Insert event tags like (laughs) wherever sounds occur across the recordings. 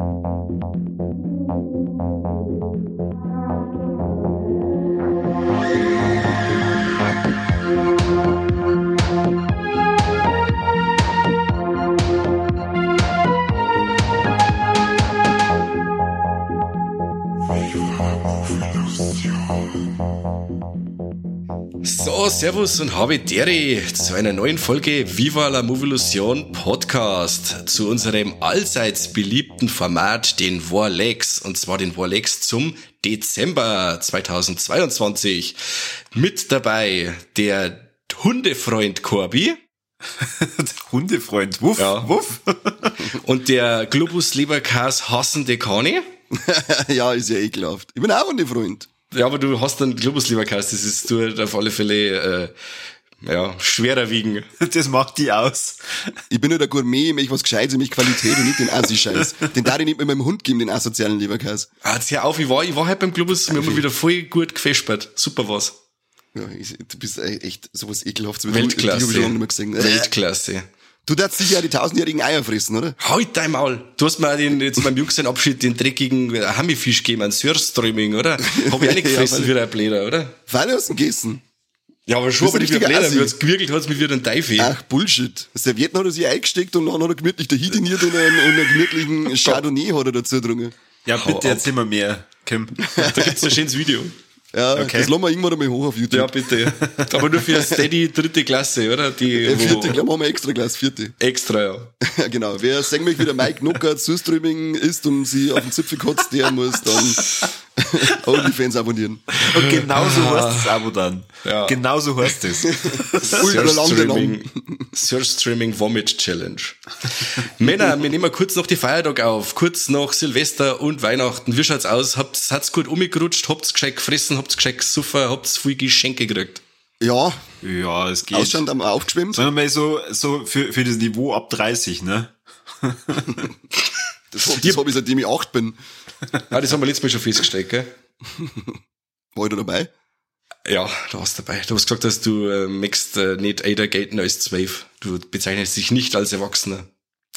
Thank you. Servus und habe Deri zu einer neuen Folge Viva la Movilusion Podcast zu unserem allseits beliebten Format, den Warlex, und zwar den Warlex zum Dezember 2022. Mit dabei der Hundefreund Corby. (laughs) Hundefreund, wuff, Ja. wuff. (laughs) und der Globus Leberkas hassende Kani. (laughs) ja, ist ja ekelhaft. Ich bin auch ein Freund. Ja, aber du hast einen Globus Leberkas, das ist du auf alle Fälle, äh, ja, schwerer wiegen. (laughs) Das macht die aus. Ich bin nur der Gourmet, ich möchte was Gescheites, ich möchte Qualität und nicht den Assi-Scheiß. (laughs) Den darf ich nicht mit meinem Hund geben, den asozialen Leberkäse. Ah, jetzt hör auf, ich war, ich war halt beim Globus, wir haben wieder voll gut gefespert. Super was. Ja, ich, du bist echt sowas ekelhaftes. Weltklasse. Äh, Weltklasse. Du darfst sicher ja die tausendjährigen Eier fressen, oder? Halt dein Maul. Du hast mir den, jetzt beim Jungsenabschied den dreckigen Hammifisch gegeben, einen Surströmming, oder? (laughs) Hab ich auch nicht gefressen wie ein Bläder, oder? Weil hast du ihn gegessen. Ja, aber schon, aber wie ein ein Bläder. Assi. hat's gewirkelt, hat's mich wieder ein Teufel. Ach, Bullshit. Servietten hat er sich eingesteckt und dann hat er gemütlich der Hitiniert und einen, und einen gemütlichen (laughs) Chardonnay hat er dazu getrunken. Ja, bitte erzähl mal mehr, Kim. Da gibt's ein schönes Video. Ja, Okay. das lassen wir irgendwann einmal hoch auf YouTube. Ja, bitte. (laughs) Aber nur für Steady dritte Klasse, oder? Die, Der vierte, gleich machen wir extra Glas, vierte. extra, ja. Ja, (laughs) genau. Wer sagen möchte, wie der Mike Nocker Surströmming isst und sie auf den Zipfel kotzt, der (laughs) muss dann (laughs) OnlyFans abonnieren. Und genauso heißt das Abo dann. Ja. Genauso heißt es. (laughs) Surstreaming Vomit Challenge. Männer, wir nehmen kurz noch die Feiertag auf. Kurz nach Silvester und Weihnachten. Wie schaut's aus? Habt, hat's gut umgerutscht? Habt's gescheit gefressen? Habt's gescheit gesoffen? Habt's viel Geschenke gekriegt? Ja, Ja, es geht. Ausstand am aufgeschwemmt. Sagen wir mal so, so für, für das Niveau ab 30, ne? (laughs) Das, hab- das habe ich seitdem ich acht bin. Ah, das haben wir letztes Mal schon festgestellt, gell? (laughs) War ich da dabei? Ja, du warst dabei. Du hast gesagt, dass du äh, möchtest äh, nicht älter gelten als zwölf. Du bezeichnest dich nicht als Erwachsener.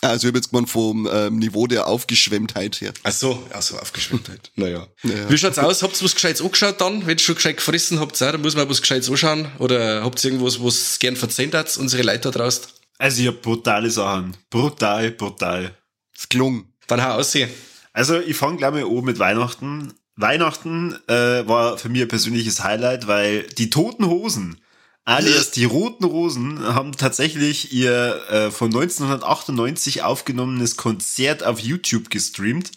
Also ich habe jetzt gemeint vom ähm, Niveau der Aufgeschwemmtheit her. Ach so, also aufgeschwemmtheit. (laughs) Naja. Ja. Wie schaut's aus? Habt ihr was Gescheites angeschaut dann? Wenn ihr schon gescheit gefressen habt, dann muss man was Gescheites anschauen. Oder habt ihr irgendwas, was gern verzehnt habt, unsere Leute da draußen? Also ich hab brutale Sachen. Brutal, brutal. Das klung. Dann hau aussehen. Also ich fange gleich mal an mit Weihnachten. Weihnachten äh, war für mich ein persönliches Highlight, weil die Toten Hosen, alias die Roten Rosen, haben tatsächlich ihr äh, von 1998 aufgenommenes Konzert auf YouTube gestreamt.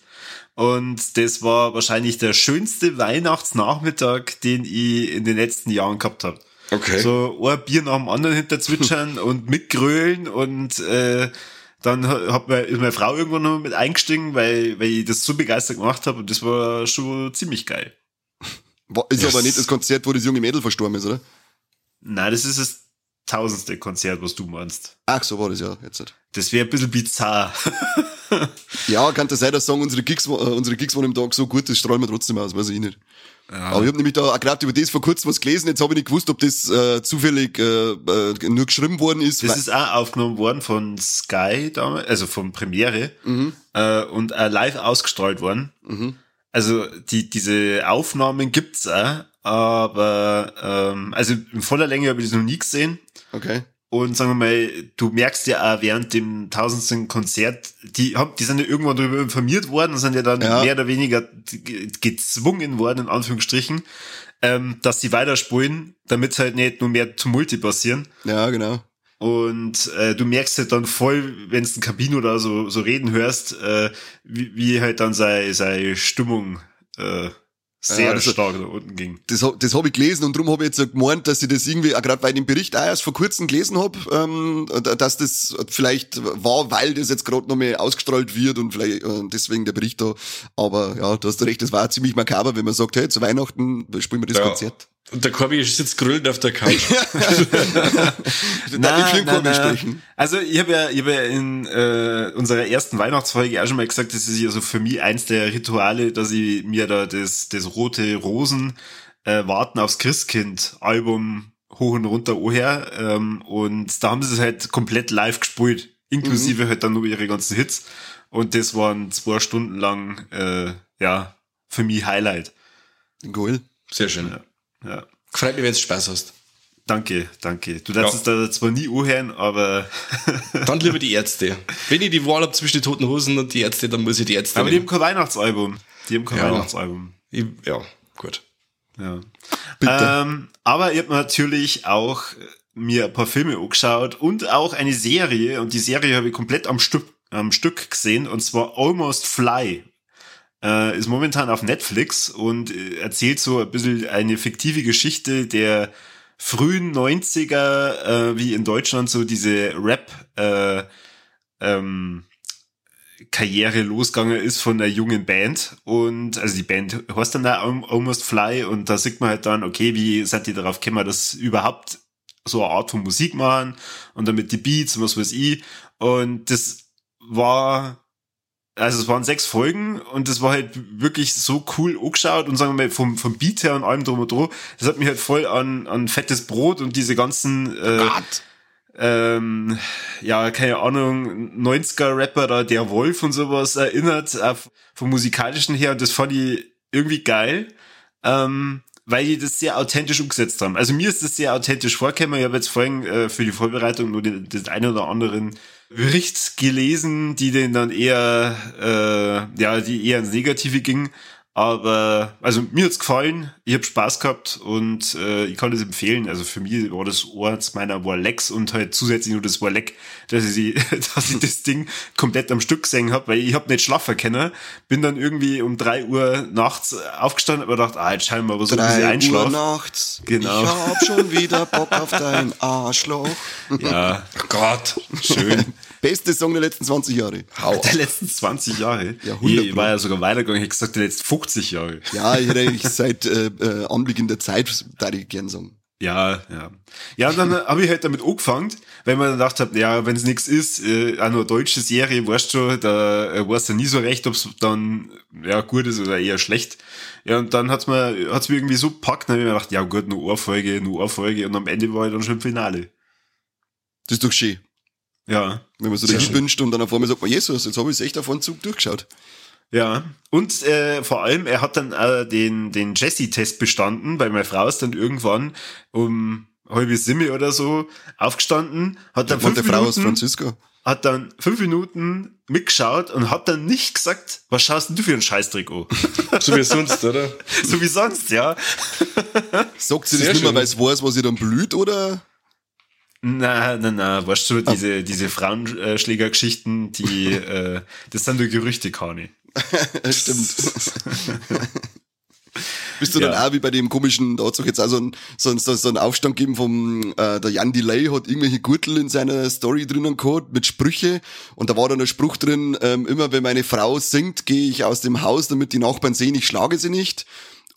Und das war wahrscheinlich der schönste Weihnachtsnachmittag, den ich in den letzten Jahren gehabt habe. Okay. So ein Bier nach dem anderen hinterzwitschern (laughs) und mitgrölen und äh, dann hat mir, ist meine Frau irgendwann noch mit eingestiegen, weil, weil ich das so begeistert gemacht habe und das war schon ziemlich geil. War, ist Yes. aber nicht das Konzert, wo das junge Mädel verstorben ist, oder? Nein, das ist das tausendste Konzert, was du meinst. Ach, so war das ja jetzt. nicht. Das wäre ein bisschen bizarr. (laughs) Ja, kann das sein, dass sagen, unsere Gigs, äh, unsere Gigs waren im Tag so gut, das strahlen wir trotzdem aus, weiß ich nicht. Aber ich habe nämlich da gerade über das vor kurzem was gelesen, jetzt habe ich nicht gewusst, ob das äh, zufällig äh, äh, nur geschrieben worden ist. Das ist auch aufgenommen worden von Sky damals, also von Premiere äh, und auch live ausgestrahlt worden. Also die diese Aufnahmen gibt's auch, aber ähm, also in voller Länge habe ich das noch nie gesehen. okay. Und sagen wir mal, du merkst ja auch während dem tausendsten Konzert, die haben, die sind ja irgendwann darüber informiert worden und sind ja dann Ja. mehr oder weniger ge- gezwungen worden, in Anführungsstrichen, ähm, dass sie weiterspulen, damit halt nicht nur mehr Tumulte passieren. Ja, genau. Und äh, du merkst halt dann voll, wenn du ein Kabin oder so, so reden hörst, äh, wie, wie halt dann seine, seine Stimmung äh, sehr Ja, das- stark nach unten ging. Das, das habe ich gelesen und darum habe ich jetzt gemeint, dass ich das irgendwie, gerade weil ich den Bericht auch erst vor kurzem gelesen habe, ähm, dass das vielleicht war, weil das jetzt gerade noch mal ausgestrahlt wird und vielleicht äh, deswegen der Bericht da. Aber ja, du hast recht, das war ziemlich makaber, wenn man sagt, hey, zu Weihnachten spielen wir das Ja. Konzert. Und der Corby sitzt grüllend auf der Couch. (laughs) (laughs) Ich viel Kurve sprechen. Also ich habe ja, ich hab ja in äh, unserer ersten Weihnachtsfolge auch schon mal gesagt, das ist ja so für mich eins der Rituale, dass ich mir da das, das rote Rosen äh, Warten aufs Christkind Album hoch und runter oher ähm, und da haben sie es halt komplett live gespielt, inklusive halt dann nur ihre ganzen Hits Und das waren zwei Stunden lang, äh, ja, für mich Highlight. Cool. Sehr schön. Ja. Ja. Freut mich, wenn du Spaß hast. Danke, danke. Du darfst Ja. es da zwar nie anhören, aber, (laughs) Dann lieber die Ärzte. Wenn ich die Wahl habe zwischen den Toten Hosen und die Ärzte, dann muss ich die Ärzte aber die haben nehmen. kein Weihnachtsalbum. Die haben kein Ja. Weihnachtsalbum. Ich, ja, gut. Ja. Bitte. Ähm, aber ich habe natürlich auch mir ein paar Filme angeschaut und auch eine Serie. Und die Serie habe ich komplett am Stück, am Stück gesehen. Und zwar Almost Fly. Äh, ist momentan auf Netflix und äh, erzählt so ein bisschen eine fiktive Geschichte der frühen 90er, äh, wie in Deutschland so diese Rap, äh, ähm, Karriere losgegangen ist von einer jungen Band. Und also die Band heißt dann da Al- Almost Fly und da sieht man halt dann, okay, wie seid ihr darauf gekommen, dass überhaupt so eine Art von Musik machen und damit die Beats und was weiß ich. Und das war also es waren sechs Folgen und das war halt wirklich so cool angeschaut und sagen wir mal vom, vom Beat her und allem drum und dran, das hat mich halt voll an, an fettes Brot und diese ganzen äh, Gott. ähm, ja, keine Ahnung, 90er-Rapper da, der Wolf und sowas erinnert, auf, vom musikalischen her, und das fand ich irgendwie geil, ähm, weil die das sehr authentisch umgesetzt haben. Also mir ist das sehr authentisch vorgekommen. Ich habe jetzt vorhin äh, für die Vorbereitung nur den, den einen oder anderen Bericht gelesen, die den dann eher, äh, ja, die eher ins Negative ging. Aber also mir hat's gefallen, ich habe Spaß gehabt und äh, ich kann das empfehlen. Also für mich war das eins meiner Warlecks und halt zusätzlich nur das Warleck, dass ich, sie- (laughs) dass ich das Ding komplett am Stück gesehen habe, weil ich hab nicht schlafen können. Bin dann irgendwie um drei Uhr nachts aufgestanden und hab gedacht, ah, jetzt schauen wir mal, so ein bisschen Drei Uhr einschlafen. nachts. Genau. Ich hab schon wieder Bock auf dein Arschloch. Ja, Oh (laughs) Gott. schön. Beste Song der letzten 20 Jahre. Hau Der letzten 20 Jahre. Ja, 100 ich, war ja sogar weitergegangen, ich hätte gesagt, die letzten 50 Jahre. Ja, ich hätte eigentlich seit äh, äh, Anbeginn der Zeit, da ich gern sagen. Ja, ja. Ja, und dann habe ich halt damit angefangen, weil man dann gedacht hat, ja, wenn es nichts ist, äh, auch nur eine deutsche Serie, weißt du, da äh, weißt du nie so recht, ob es dann ja gut ist oder eher schlecht. Ja, und dann hat's mir, hat's mir irgendwie so gepackt, dann habe ich mir gedacht, ja gut, nur Ohrfolge, nur Ohrfolge und am Ende war ich dann schon im Finale. Das ist doch schön. Ja. Wenn man so schön. wünscht und dann auf einmal sagt man, Jesus, jetzt habe ich es echt auf einen Zug durchgeschaut. Ja, und äh, vor allem, er hat dann äh, den, den Jesse-Test bestanden, weil meine Frau ist dann irgendwann um halbe Simme oder so aufgestanden, hat dann Und fünf der Frau aus Minuten, Francisco. hat dann fünf Minuten mitgeschaut und hat dann nicht gesagt, was schaust denn du für einen Scheißtrick an? (laughs) So wie sonst, oder? (laughs) so wie sonst, ja. Sagt sie Sehr das nicht mehr, weil es weiß, was ihr dann blüht, oder? Na, na, na, weißt du, diese, diese Frauenschlägergeschichten, die, (laughs) äh, das sind nur Gerüchte, Kani. (laughs) Stimmt. (laughs) Bist du dann Ja. auch wie bei dem komischen, da hat jetzt auch so ein, so ein, so ein Aufstand gegeben vom, äh, der Jan Delay hat irgendwelche Gürtel in seiner Story drinnen gehabt mit Sprüche und da war dann ein Spruch drin, ähm, immer wenn meine Frau singt, gehe ich aus dem Haus, damit die Nachbarn sehen, ich schlage sie nicht.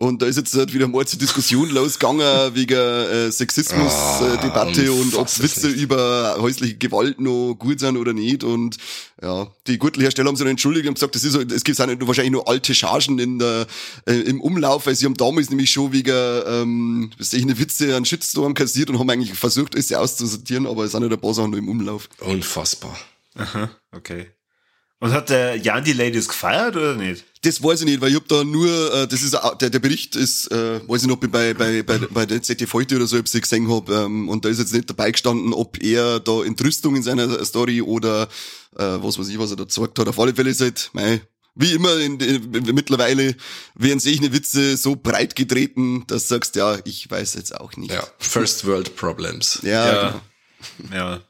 Und da ist jetzt halt wieder mal zur Diskussion (laughs) losgegangen wegen äh, Sexismus-Debatte Ah, und ob Witze schlecht. über häusliche Gewalt noch gut sind oder nicht. Und ja, die Gürtelhersteller haben sich dann entschuldigt und gesagt, das ist, so- es gibt auch nicht nur, wahrscheinlich nur alte Chargen in der, äh, im Umlauf, weil sie haben damals nämlich schon wegen ähm, ich, eine Witze einen Shitstorm kassiert und haben eigentlich versucht, alles auszusortieren, aber es sind nicht ein paar Sachen noch im Umlauf. Unfassbar. Aha, okay. Und hat der Jan die Ladies gefeiert oder nicht? Das weiß ich nicht, weil ich hab da nur, äh, das ist auch- der, der Bericht ist, äh, weiß ich noch, bei, bei, bei, bei der ZDF heute oder so, ob ich sie gesehen hab, ähm, und da ist jetzt nicht dabei gestanden, ob er da Entrüstung in seiner Story oder äh, was weiß ich, was er da gezeigt hat. Auf alle Fälle ist halt, mei, wie immer in, in, mittlerweile werden solche Witze so breit getreten, dass du sagst, ja, ich weiß jetzt auch nicht. Ja. First World Problems. Ja, Ja. Genau. Ja.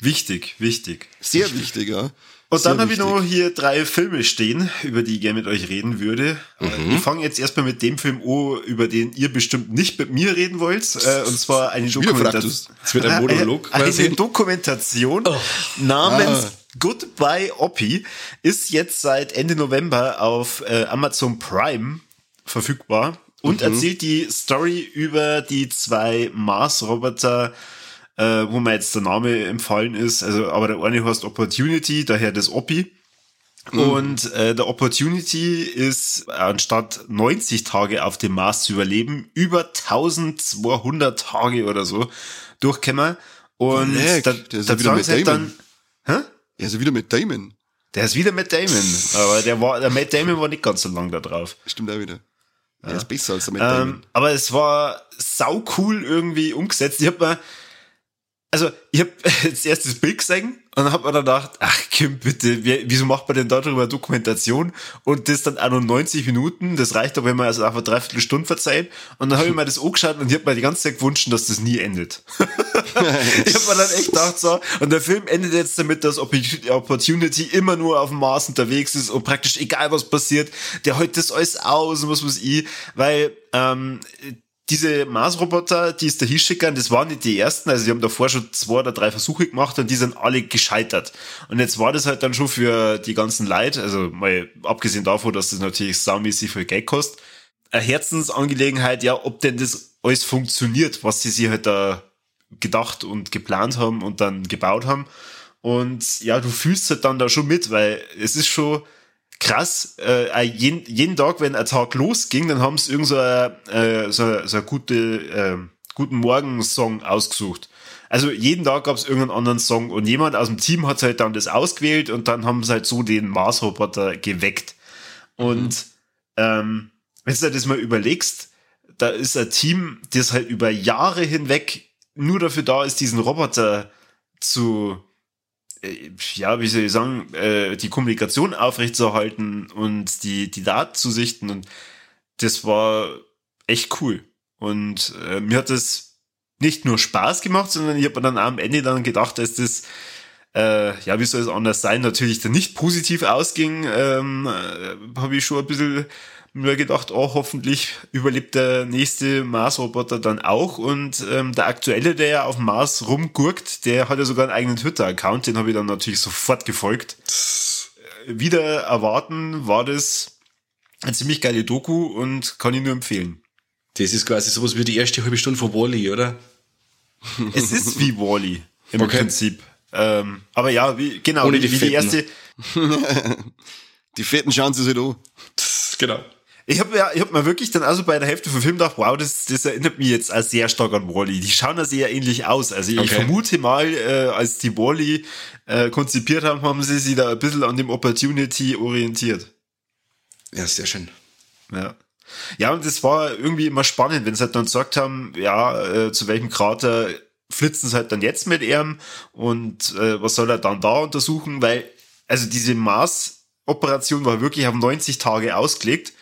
Wichtig, wichtig. sehr wichtig, ja. Und Sehr dann habe ich noch hier drei Filme stehen, über die ich gerne mit euch reden würde. Mhm. Ich fange jetzt erstmal mit dem Film an, über den ihr bestimmt nicht mit mir reden wollt. Äh, und zwar eine Dokumentation. Es wird ein Monolog Eine, quasi. eine Dokumentation namens Ah. Goodbye Oppie ist jetzt seit Ende November auf äh, Amazon Prime verfügbar und erzählt die Story über die zwei Mars-Roboter, äh, wo mir jetzt der Name empfallen ist. Also, aber der eine heißt Opportunity, daher das Oppi. Und äh, der Opportunity ist, anstatt 90 Tage auf dem Mars zu überleben, über 1200 Tage oder so durchgekommen. Und Leck, da, der ist da ja wieder mit halt Damon. dann, hä? Also wieder mit Damon. Der ist wieder Matt Damon, aber der war, der Matt Damon war nicht ganz so lang da drauf. Stimmt auch wieder. Er ist besser als der Matt Ähm, Damon. aber es war sau cool irgendwie umgesetzt. Ich hab mir, also ich hab jetzt erst das Bild gesehen und dann hab mir gedacht, ach Kim, bitte, wieso macht man denn darüber Dokumentation und das dann auch nur 90 Minuten, das reicht doch, wenn man also einfach dreiviertel Stunde verzeiht und dann habe ich mir das angeschaut und ich hab mir die ganze Zeit gewünscht, dass das nie endet. (laughs) ich hab mir dann echt gedacht so, und der Film endet jetzt damit, dass Opportu- Opportunity immer nur auf dem Mars unterwegs ist und praktisch egal was passiert, der hält das alles aus und was muss ich, weil ähm, diese Mars-Roboter, die es da hinschicken, das waren nicht die ersten, also die haben davor schon zwei oder drei Versuche gemacht und die sind alle gescheitert. Und jetzt war das halt dann schon für die ganzen Leute, also mal abgesehen davon, dass das natürlich saumäßig viel Geld kostet, eine Herzensangelegenheit, ja, ob denn das alles funktioniert, was sie sich halt da gedacht und geplant haben und dann gebaut haben. Und ja, du fühlst halt dann da schon mit, weil es ist schon krass. Äh, jeden, jeden Tag, wenn ein Tag losging, dann haben sie irgend so eine, äh, so, so gute, äh, guten Morgen-Song ausgesucht. Also jeden Tag gab es irgendeinen anderen Song und jemand aus dem Team hat halt dann das ausgewählt und dann haben sie halt so den Mars-Roboter geweckt. Und ähm, wenn du dir das mal überlegst, da ist ein Team, das halt über Jahre hinweg nur dafür da ist, diesen Roboter zu, ja, wie soll ich sagen, äh, die Kommunikation aufrechtzuerhalten und die, die Daten zu sichten. Und das war echt cool. Und äh, mir hat das nicht nur Spaß gemacht, sondern ich habe dann am Ende dann gedacht, dass das äh, ja, wie soll es anders sein, natürlich dann nicht positiv ausging, ähm, äh, habe ich schon ein bisschen mir gedacht, oh, hoffentlich überlebt der nächste Mars-Roboter dann auch. Und ähm, der aktuelle, der ja auf dem Mars rumgurkt, der hat ja sogar einen eigenen Twitter-Account, den habe ich dann natürlich sofort gefolgt. Äh, Wieder erwarten war das eine ziemlich geile Doku und kann ich nur empfehlen. Das ist quasi sowas wie die erste halbe Stunde von Wally, oder? (laughs) Es ist wie Wally im Okay. Prinzip. Ähm, aber ja, wie, genau, Ohne wie, die wie die Fetten. erste, (laughs) Die Fetten schauen sie sich an. Genau. Ich habe ja, ich hab mir wirklich dann also bei der Hälfte vom Film gedacht, wow, das, das erinnert mich jetzt auch sehr stark an Wally. Die schauen da sehr ähnlich aus. Also ich Okay. vermute mal, äh, als die Wally äh, konzipiert haben, haben sie sich da ein bisschen an dem Opportunity orientiert. Ja, sehr schön. Ja. Ja, und das war irgendwie immer spannend, wenn sie halt dann gesagt haben, ja, äh, zu welchem Krater flitzen sie halt dann jetzt mit ihm und äh, was soll er dann da untersuchen, weil, also diese Mars-Operation war wirklich auf 90 Tage ausgelegt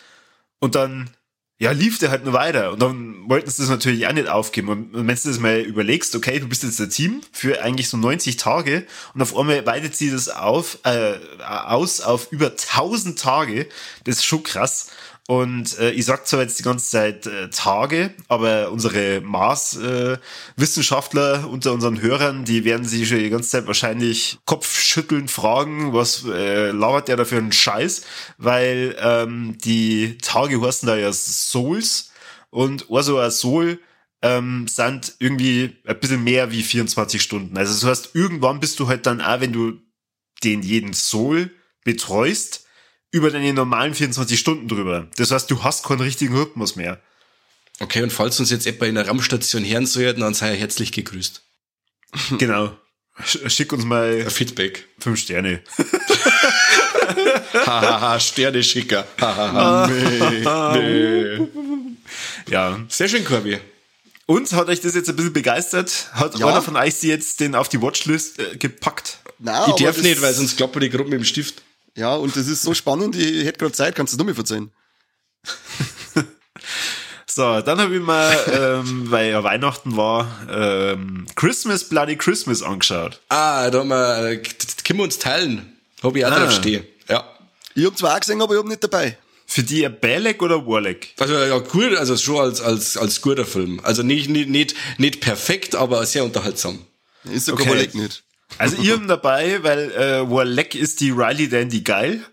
und dann, ja, lief der halt nur weiter. Und dann wollten sie das natürlich auch nicht aufgeben. Und, wenn du das mal überlegst, okay, du bist jetzt der Team für eigentlich so 90 Tage und auf einmal weitet sie das auf, äh, aus auf über 1000 Tage, das ist schon krass. Und äh, ich sag zwar jetzt die ganze Zeit äh, Tage, aber unsere Mars-Wissenschaftler unter unseren Hörern, die werden sich schon die ganze Zeit wahrscheinlich kopfschütteln fragen, was äh, labert der da für einen Scheiß, weil ähm, die Tage heißen da ja Souls und also ein Soul ähm, sind irgendwie ein bisschen mehr wie 24 Stunden. Also das heißt, irgendwann bist du halt dann auch, wenn du den jeden Soul betreust, über deine normalen 24 Stunden drüber. Das heißt, du hast keinen richtigen Rhythmus mehr. Okay, und falls uns jetzt etwa in der Raumstation hören sollten, dann sei er herzlich gegrüßt. (laughs) Genau. Sch- Schick uns mal Ein Feedback. fünf Sterne. (laughs) Hahaha, Sterne-Schicker. Hahaha. nee. Ja. Sehr schön, Corby. Und hat euch das jetzt ein bisschen begeistert? Hat Ja. einer von euch sie jetzt den auf die Watchlist äh, gepackt? Nein, Ich darf nicht, weil sonst klappen die Gruppen mit dem Stift. Ja, und das ist so spannend, ich hätte gerade Zeit, kannst du noch mal verzeihen. (laughs) So, dann habe ich mal, ähm, weil ja Weihnachten war, ähm, Christmas Bloody Christmas angeschaut. Ah, da haben wir, äh, können wir uns teilen. Hab ich auch Ah. drauf stehen. Ja. Ich hab zwar auch gesehen, aber ich hab nicht dabei. Für die ein Balek oder Warleck? Also ja, gut, also schon als, als, als guter Film. Also nicht, nicht, nicht, nicht perfekt, aber sehr unterhaltsam. Ist der Okay. okay. nicht. Also ihr habt dabei, weil äh, Warleck ist die Riley Dandy geil. (laughs)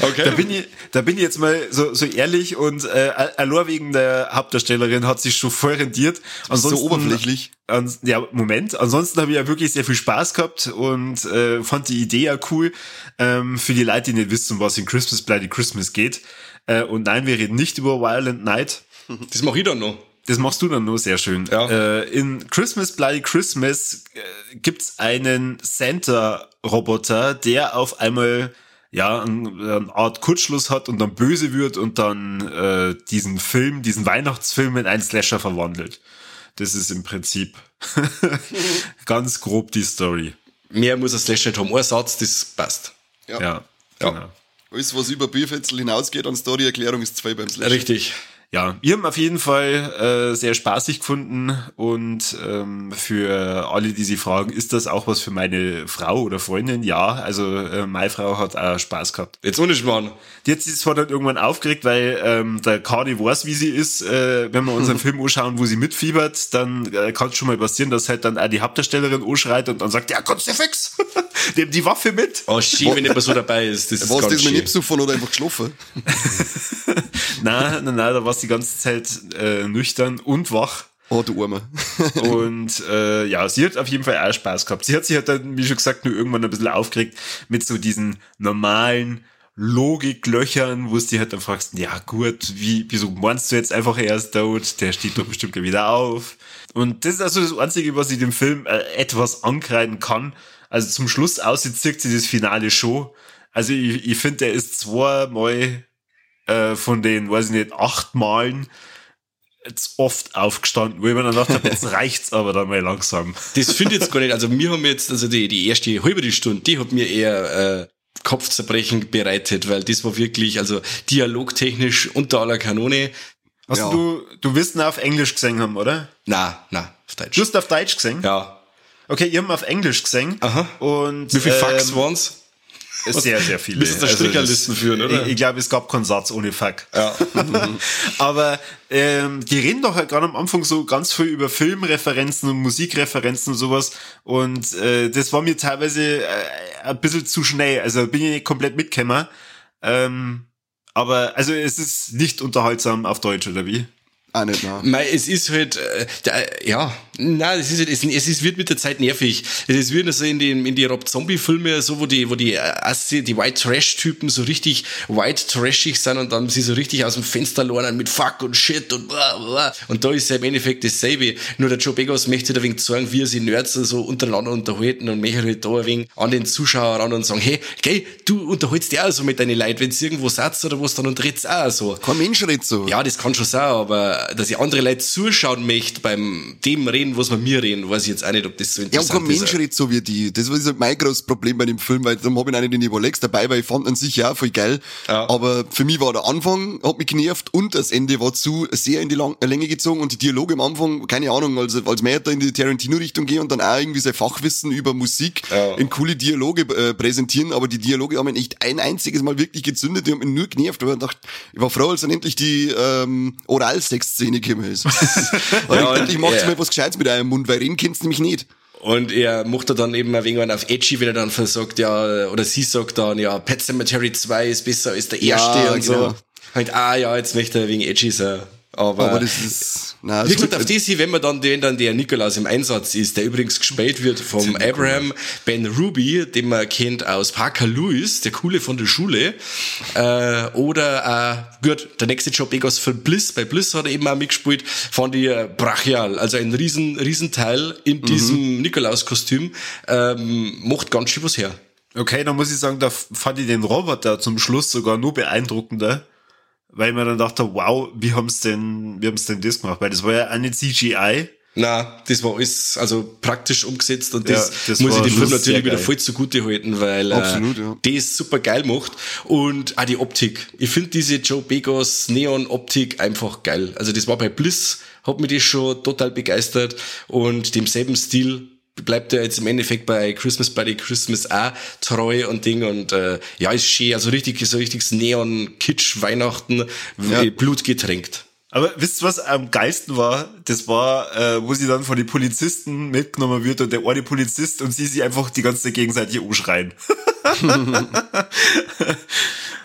Okay. Da bin ich, da bin ich jetzt mal so, so ehrlich und äh, allein wegen der Hauptdarstellerin hat sich schon voll rendiert. so oberflächlich. Ans, ja, Moment. Ansonsten habe ich ja wirklich sehr viel Spaß gehabt und äh, fand die Idee ja cool. Ähm, für die Leute, die nicht wissen, was in Christmas Bloody Christmas geht. Äh, und nein, wir reden nicht über Violent Night. (laughs) Das mache ich dann noch. Das machst du dann nur sehr schön. Ja. Äh, in Christmas Bloody Christmas äh, gibt's einen Santa-Roboter, der auf einmal ja ein, eine Art Kurzschluss hat und dann böse wird und dann äh, diesen Film, diesen Weihnachtsfilm in einen Slasher verwandelt. Das ist im Prinzip (laughs) ganz grob die Story. Mehr muss ein Slash nicht haben. Ein Satz, das passt. Ja. Ja, Ja. genau. Alles, was über Bierfetzel hinausgeht an Story-Erklärung, ist zwei beim Slash. Richtig. Ja, wir haben auf jeden Fall äh, sehr spaßig gefunden und ähm, für alle, die sich fragen, ist das auch was für meine Frau oder Freundin? Ja, also äh, meine Frau hat auch Spaß gehabt. Jetzt ohne Schmarrn. Die hat sich zwar dann irgendwann aufgeregt, weil ähm, der Cardi weiß, wie sie ist. Äh, wenn wir unseren (laughs) Film anschauen, wo sie mitfiebert, dann äh, kann es schon mal passieren, dass halt dann auch die Hauptdarstellerin anschreit und dann sagt, ja, kannst du fix, (laughs) nimm die Waffe mit. Oh, schön, wenn jemand so dabei ist. Das ist Was das mit schön. Nipsuffern oder einfach geschlafen? (laughs) Nein, nein, nein, da war sie die ganze Zeit äh, nüchtern und wach. Oh, du Armer. (laughs) Und äh, ja, sie hat auf jeden Fall auch Spaß gehabt. Sie hat sich halt dann, wie schon gesagt, nur irgendwann ein bisschen aufgeregt mit so diesen normalen Logiklöchern, wo du dich halt dann fragst, ja gut, wie, wieso meinst du jetzt einfach, er ist tot, der steht doch bestimmt wieder auf. Und das ist also das Einzige, was ich dem Film äh, etwas ankreiden kann. Also zum Schluss aussieht, zirkt sie das Finale schon. Also ich, ich finde, der ist zweimal äh, von den, weiß ich nicht, acht Malen jetzt oft aufgestanden, wo ich mir dann gedacht habe, jetzt reicht's aber dann mal langsam. Das finde ich jetzt gar nicht. Also wir haben jetzt, also die, die erste halbe Stunde, die hat mir eher äh, Kopfzerbrechen bereitet, weil das war wirklich, also dialogtechnisch unter aller Kanone. Hast Ja. du, du wirst ihn auf Englisch gesehen haben, oder? Na, na, auf Deutsch. Du hast auf Deutsch gesehen? ja. Okay, ihr habt auf Englisch gesehen. Aha. Und, Wie viele Fax ähm, waren's? Sehr, sehr viele. Müssen da Stricherlisten das- führen, oder? Ich, ich glaube, es gab keinen Satz ohne Fuck. Ja. (laughs) Aber ähm, die reden doch halt gerade am Anfang so ganz viel über Filmreferenzen und Musikreferenzen und sowas. Und äh, das war mir teilweise äh, ein bisschen zu schnell. Also bin ich nicht komplett mitgekommen. Ähm, aber also es ist nicht unterhaltsam auf Deutsch, oder wie? Auch nicht, nein. Mei, es ist halt, äh, der, ja, nein, es ist, halt- es, es ist, wird mit der Zeit nervig. Es ist wie so in den, in die Rob Zombie Filme, so, wo die, wo die, äh, die White Trash Typen so richtig white trashig sind und dann sie so richtig aus dem Fenster lernen mit Fuck und Shit und bla, bla. Und da ist ja im Endeffekt dasselbe. Nur der Joe Begos möchte ein wenig zeigen, wie er sich Nerds so untereinander unterhalten und möchte halt da ein wenig an den Zuschauer ran und sagen, hey, gell, du unterhältst dich auch so mit deinen Leuten, wenn's irgendwo satz oder was, dann unterhältst auch so. Kein Mensch so. Ja, das kann schon sein, aber dass ich andere Leute zuschauen möchte beim dem reden, was wir mir reden, weiß ich jetzt auch nicht, ob das so Ja, und interessant kein Mensch ist. redet so wie die. Das war halt mein großes Problem bei dem Film, weil darum habe ich auch nicht den Evolex dabei, weil ich fand an sich ja voll geil. Ja. Aber für mich war der Anfang, hat mich genervt und das Ende war zu sehr in die Lang Länge gezogen und die Dialoge am Anfang, keine Ahnung, also als mehr da in die Tarantino-Richtung gehen und dann auch irgendwie sein Fachwissen über Musik Ja. in coole Dialoge äh, präsentieren, aber die Dialoge haben ihn echt ein einziges Mal wirklich gezündet, die haben mich nur genervt, weil ich dachte, ich war froh, als dann endlich die ähm, Oralsex-Szene gekommen ist. (laughs) Ja, ja, und endlich macht's er- mal was Gescheites mit eurem Mund, weil reden kennst du nämlich nicht. Und er macht er dann eben ein wenig auf Edgy, wenn er dann sagt, ja, oder sie sagt dann, ja, Pet Cemetery 2 ist besser als der Ja, erste und genau. so. Halt, ah ja, jetzt möchte er wegen Edgy sein. Aber, Aber das ist, na, wie gesagt, auf das hier, wenn man dann, wenn dann der Nikolaus im Einsatz ist, der übrigens gespielt wird vom Abraham Ben Ruby, den man kennt aus Parker Lewis, der Coole von der Schule, äh, oder, äh, gut, der nächste Job Egos für Bliss, bei Bliss hat er eben auch mitgespielt, fand ich äh, brachial, also ein riesen, riesen Teil in diesem Nikolaus-Kostüm, ähm, macht ganz schön was her. Okay, dann muss ich sagen, da fand ich den Roboter zum Schluss sogar nur beeindruckender, weil ich mir dann dachte, wow, wie haben's denn, wie haben's denn das gemacht? Weil das war ja auch nicht CGI. Na, das war alles also praktisch umgesetzt und das, Ja, das muss ich dem Film natürlich wieder voll zugute halten, weil Absolut, äh, ja. das super geil macht und auch die Optik. Ich finde diese Joe Begos Neon Optik einfach geil. Also das war bei Bliss, hat mich das schon total begeistert und demselben Stil bleibt er jetzt im Endeffekt bei Christmas the Christmas auch treu und Ding und äh, ja, ist schön, also richtig so richtiges Neon Kitsch Weihnachten, Ja. Blut getränkt. Aber wisst ihr, was am geilsten war? Das war, äh, wo sie dann von den Polizisten mitgenommen wird und der eine Polizist und sie sich einfach die ganze Zeit gegenseitig umschreien. (laughs)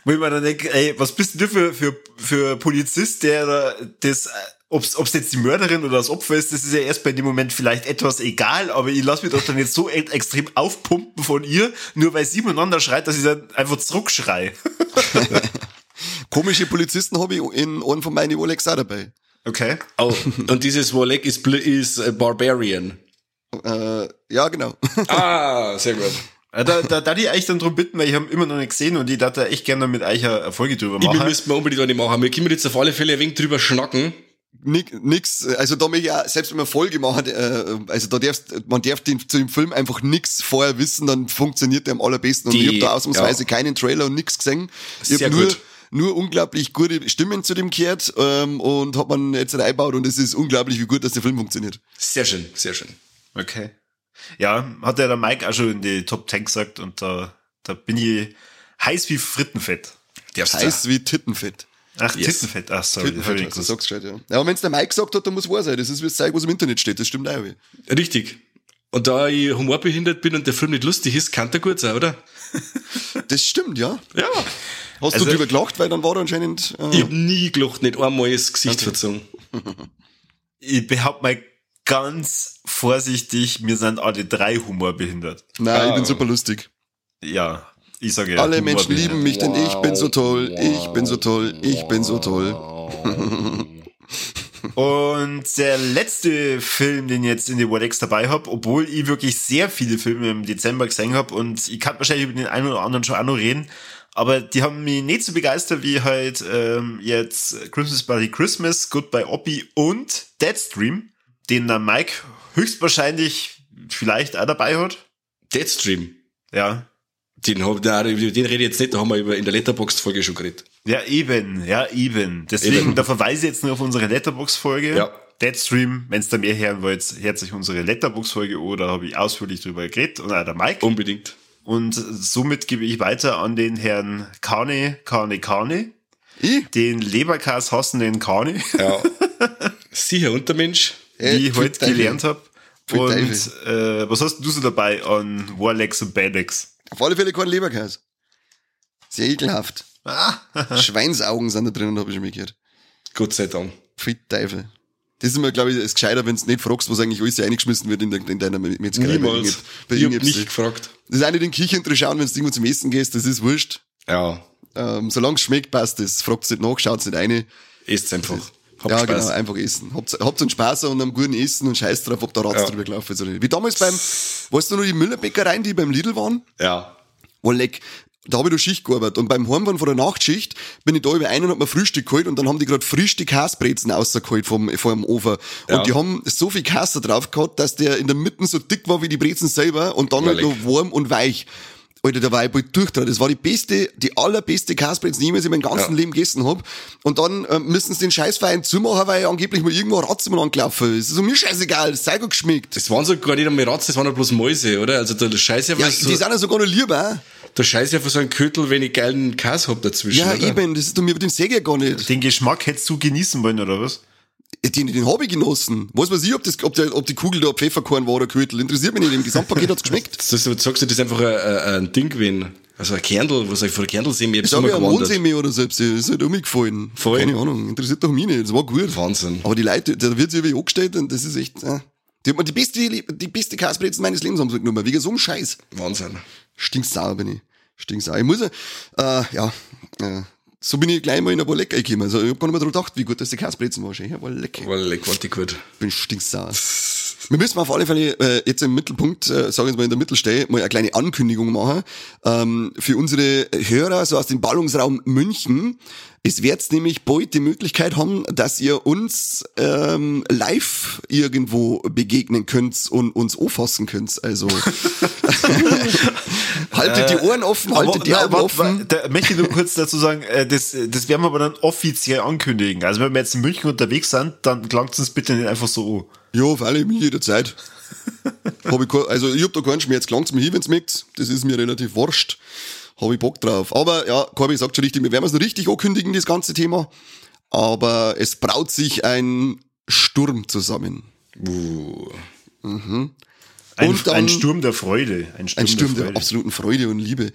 wo ich mir dann denke, ey, was bist denn du für, für, für Polizist, der da das, ob's, ob's jetzt die Mörderin oder das Opfer ist, das ist ja erst bei dem Moment vielleicht etwas egal, aber ich lasse mich doch dann jetzt so e- extrem aufpumpen von ihr, nur weil sie miteinander schreit, dass ich dann einfach zurückschrei. (laughs) Komische Polizisten habe ich in einem von meinen Rolex auch dabei. Okay. Oh, und dieses Wolek ist, ist äh, Barbarian. Äh, ja, genau. Ah, sehr gut. Äh, Da, da, da die euch dann drum bitten, weil ich habe immer noch nicht gesehen und ich darf da echt gerne mit euch eine Folge drüber Ich, machen. müssen wir unbedingt eine machen. Wir können jetzt auf alle Fälle ein wenig drüber schnacken. Nix, also da möchte ich auch, selbst wenn man Folge machen, äh, also da darfst, man darf den, zu dem Film einfach nix vorher wissen, dann funktioniert der am allerbesten. Und Die- ich habe da ausnahmsweise ja. keinen Trailer und nix gesehen. Ich Sehr habe nur, gut. nur unglaublich gute Stimmen zu dem gehört ähm, und hat man jetzt reingebaut und es ist unglaublich, wie gut dass der Film funktioniert. Sehr schön, sehr schön. Okay. Ja, hat ja der Mike auch schon in die Top 10 gesagt und da, da bin ich heiß wie Frittenfett. Du. Heiß wie Tittenfett. Ach, Yes. Tittenfett. Ach, sorry. das ich Tittenfett, das gewusst. sagst ja. Ja, aber wenn's der Mike gesagt hat, dann muss wahr sein. Das ist wie das Zeug, was im Internet steht. Das stimmt auch. wie. Richtig. Und da ich humorbehindert bin und der Film nicht lustig ist, kann der gut sein, oder? (laughs) Das stimmt, ja. Ja. Hast Also- du drüber gelacht, weil dann war er anscheinend, äh, Ich hab nie gelacht, nicht einmal das Gesicht verzogen. (laughs) Ich behaupte mal ganz vorsichtig, wir sind alle drei humorbehindert. nein, ich Ah. bin super lustig. Ja, ich sage ja. Alle Menschen lieben mich, denn ich bin so toll, ich bin so toll, ich bin so toll. Und der letzte Film, den ich jetzt in die Wordex dabei hab, obwohl ich wirklich sehr viele Filme im Dezember gesehen hab und ich kann wahrscheinlich über den einen oder anderen schon auch noch reden, aber die haben mich nicht so begeistert wie halt ähm, jetzt Christmas Bloody Christmas, Goodbye Oppie und Deadstream, den der Mike höchstwahrscheinlich vielleicht auch dabei hat. Deadstream. Ja. Den, hab, über den rede ich jetzt nicht, da haben wir über in der Letterboxd-Folge schon geredet. Ja, eben, ja, eben. Deswegen, Eben. da verweise ich jetzt nur auf unsere Letterbox-Folge. Ja. Deadstream, wenn da mehr hören wollt, hört sich unsere Letterbox-Folge da habe ich ausführlich drüber geredet und auch der Mike. Unbedingt. Und somit gebe ich weiter an den Herrn Kane, Kane, Kane, Ich? den Leberkas hassenden Kane, Ja. (laughs) Sicher Untermensch. Äh, wie ich heute gelernt habe. Und äh, was hast du so dabei an Warlex und Badex? Auf alle Fälle kein Leberkäse. Sehr ekelhaft. (laughs) Schweinsaugen sind da drinnen, habe ich schon mal gehört. Gott sei Dank. Pfui Teufel. Das ist immer, glaube ich, das gescheiter, wenn du nicht fragst, was eigentlich alles eingeschmissen wird in, der, in deiner Metzgerei. Niemals. Bei Ich hab nicht gefragt. Das ist auch nicht in die Küche drin schauen, wenn du irgendwo zum Essen gehst, das ist wurscht. Ja. Ähm, solange es schmeckt, passt es. Fragt nicht nach, schaut nicht rein. Esst einfach. Habt ja, Spaß. genau, einfach essen. Habt, habt einen Spaß an einem guten Essen und scheiß drauf, ob da Ratz Ja. drüber gelaufen ist oder nicht. Wie damals beim, weißt du noch, die Müllerbäckereien, die beim Lidl waren? Ja. Oh, leck. Da habe ich da Schicht gearbeitet. Und beim Heimfahren von der Nachtschicht bin ich da über einen und hab mir Frühstück geholt und dann haben die gerade frisch die Käsebrezen rausgeholt vom, vom Ofen. Und Ja. die haben so viel Käse drauf gehabt, dass der in der Mitte so dick war wie die Brezen selber und dann Ja, halt noch warm und weich. Alter, da war ich bald durchdreht. Das war die beste, die allerbeste Käsebrezen, die ich jemals in meinem ganzen Ja. Leben gegessen hab. Und dann ähm, müssen sie den Scheißverein zumachen, weil angeblich mal irgendwo ein Ratz mal angelaufen ist. Das ist so mir scheißegal, das sei gut geschmeckt. Das waren so gar nicht einmal Ratzen, das waren ja bloß Mäuse, oder? Also der Scheiß ja, Ja, was die so, sind ja sogar noch lieber. der Scheiß ja für so einen Kötel, wenn ich geilen Käse hab dazwischen. Ja, oder? eben, das ist doch mir den Säge gar nicht. Den Geschmack hättest du genießen wollen, oder was? Den, den habe ich genossen. Weiß was ich, ob, das, ob, der, ob die Kugel da Pfefferkorn war oder Kötel. Interessiert mich nicht. Im Gesamtpaket hat's geschmeckt. (laughs) Das, das, sagst du, das ist einfach ein, ein, Ding gewesen. Also ein Kernel, was ich vor der Kernel sehe, ich immer ja, gewandert. Mondsemi oder selbst. Das ist halt umgefallen. Voll. Keine Ahnung. Interessiert doch mich nicht. Das war gut. Wahnsinn. Aber die Leute, da wird sich über angestellt und das ist echt, äh, die hat mir die beste, die beste Kasbrezen meines Lebens haben sie genommen. Wegen so einem Scheiß. Wahnsinn. Stinksauer bin ich. Stinksauer. Ich muss, äh, ja, äh, so bin ich gleich mal in der Walleck gekommen. Also, ich hab gar nicht mehr daran gedacht, wie gut das die Kasbrezen war. Schön. Ja, Walleck. War leck, war die gut. bin stinksauer. Wir müssen auf alle Fälle äh, jetzt im Mittelpunkt, äh, sagen wir mal in der Mittelstelle, mal eine kleine Ankündigung machen. Ähm, für unsere Hörer so aus dem Ballungsraum München. Es wird nämlich bald die Möglichkeit haben, dass ihr uns ähm, live irgendwo begegnen könnt und uns anfassen könnt. Also (laughs) haltet die Ohren offen, haltet die nein, Augen warte, offen. Da möchte ich nur kurz dazu sagen, äh, das, das werden wir aber dann offiziell ankündigen. Also wenn wir jetzt in München unterwegs sind, dann klangt es uns bitte nicht einfach so an. Ja, auf alle mich jederzeit. (laughs) hab ich also ich hab da keinen Schmerz, klangt's mir hin, wenn's mögt. Das ist mir relativ wurscht. Hab ich Bock drauf. Aber ja, Corby sagt schon richtig, wir werden es noch richtig ankündigen, das ganze Thema. Aber es braut sich ein Sturm zusammen. Uh. Ein, Und dann- ein Sturm der Freude. Ein Sturm, Ein Sturm der der absoluten Freude und Liebe.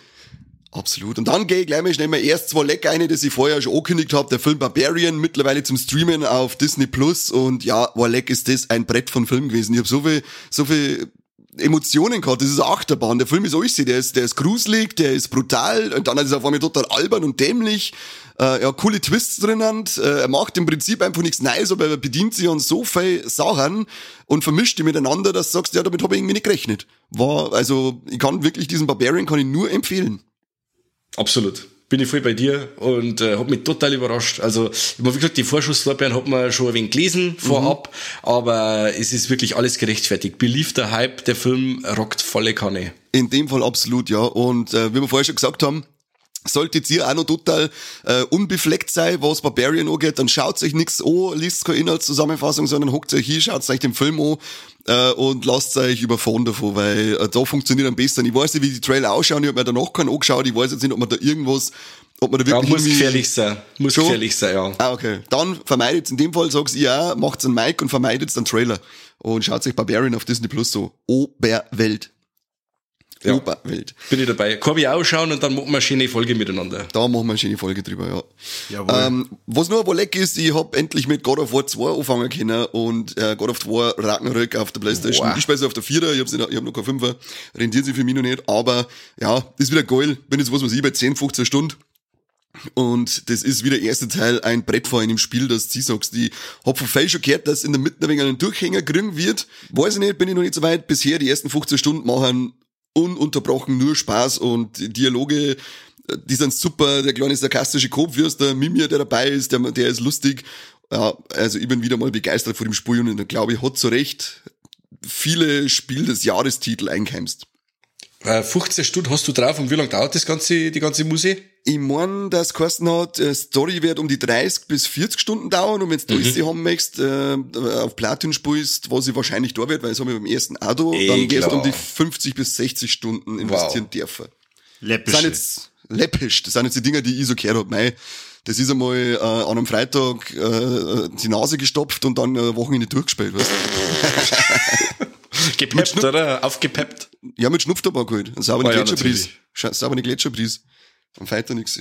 Absolut. Und dann gehe ich gleich mal schnell mal erst zwei Leck eine, das ich vorher schon angekündigt habe, der Film Barbarian, mittlerweile zum Streamen auf Disney Plus. Und ja, war leck ist das ein Brett von Film gewesen. Ich habe so viel, so viel Emotionen gehabt. Das ist eine Achterbahn. Der Film ist alles, der ist, der ist gruselig, der ist brutal und dann ist er auf einmal total albern und dämlich. Äh, ja, coole Twists drinnen. Äh, er macht im Prinzip einfach nichts Neues, aber er bedient sich an so viel Sachen und vermischt die miteinander, dass du sagst, ja, damit habe ich irgendwie nicht gerechnet. War, also, ich kann wirklich diesen Barbarian kann ich nur empfehlen. Absolut bin ich voll bei dir und äh, hat mich total überrascht. Also, ich habe wirklich die Vorschusslorbeeren hat man schon ein wenig gelesen vorab, mhm. aber es ist wirklich alles gerechtfertigt. Beliebter Hype, der Film rockt volle Kanne. In dem Fall absolut, ja. Und äh, wie wir vorher schon gesagt haben, Solltet ihr auch noch total äh, unbefleckt sein, was Barbarian angeht, dann schaut euch nichts an, liest keine Inhaltszusammenfassung, sondern hockt euch hier, schaut euch den Film an äh, und lasst euch überfahren davon, weil äh, da funktioniert am besten. Ich weiß nicht, wie die Trailer ausschauen, ich habe mir danach keinen angeschaut, ich weiß jetzt nicht, ob man da irgendwas ob man da wirklich ja, muss gefährlich sein. Muss schon? gefährlich sein, ja. Ah, okay. Dann vermeidet in dem Fall, sag's ihr auch, macht's einen Mic und vermeidet den Trailer. Und schaut sich Barbarian auf Disney Plus so. Oberwelt. Ja. Oberwelt. Bin ich dabei. Kann ich auch schauen und dann machen wir eine schöne Folge miteinander. Da machen wir eine schöne Folge drüber, ja. Jawohl. Ähm, was nur aber leck ist, ich hab endlich mit God of War 2 anfangen können und äh, God of War Ragnarök auf der Playstation. Wow. Ich spiele auf der 4er, ich, ich hab noch keine 5er, rendiert sich für mich noch nicht, aber ja, ist wieder geil. Bin jetzt, was weiß ich, bei 10, 15 Stunden. Und das ist wie der erste Teil ein Brett vor einem Spiel, das du sagst. Ich hab von Faye schon gehört, dass in der Mitte ein wenig einen Durchhänger kriegen wird. Weiß ich nicht, bin ich noch nicht so weit. Bisher die ersten 15 Stunden machen ununterbrochen nur Spaß und Dialoge, die sind super. Der kleine sarkastische Kopfwürst, der Mimir, der dabei ist, der, der ist lustig. Ja, also ich bin wieder mal begeistert von dem Spiel und ich glaube, ich hat zu Recht viele Spiel des Jahrestitel eingeheimst. 15 äh, Stunden hast du drauf und wie lange dauert das ganze, die ganze Musik? Ich mein, das kosten hat, äh, Story wird um die 30 bis 40 Stunden dauern und wenn du mhm. sie haben möchtest, äh, auf Platin spielst, was ich wahrscheinlich da wird, weil das haben wir beim ersten Ado, Ey, dann gehst du um die 50 bis 60 Stunden investieren wow. dürfen. Läppisch. Das sind jetzt, läppisch, das sind jetzt die Dinger, die ich so gehört hab. Mei, das ist einmal äh, an einem Freitag äh, die Nase gestopft und dann äh, Wochenende durchgespielt, weißt du? (laughs) Gepeppt, oder? Aufgepeppt. Ja, mit Schnupftabak halt. Saubere oh, ja, Gletscherbries. Saubere Gletscherbries. Am Freitag nichts.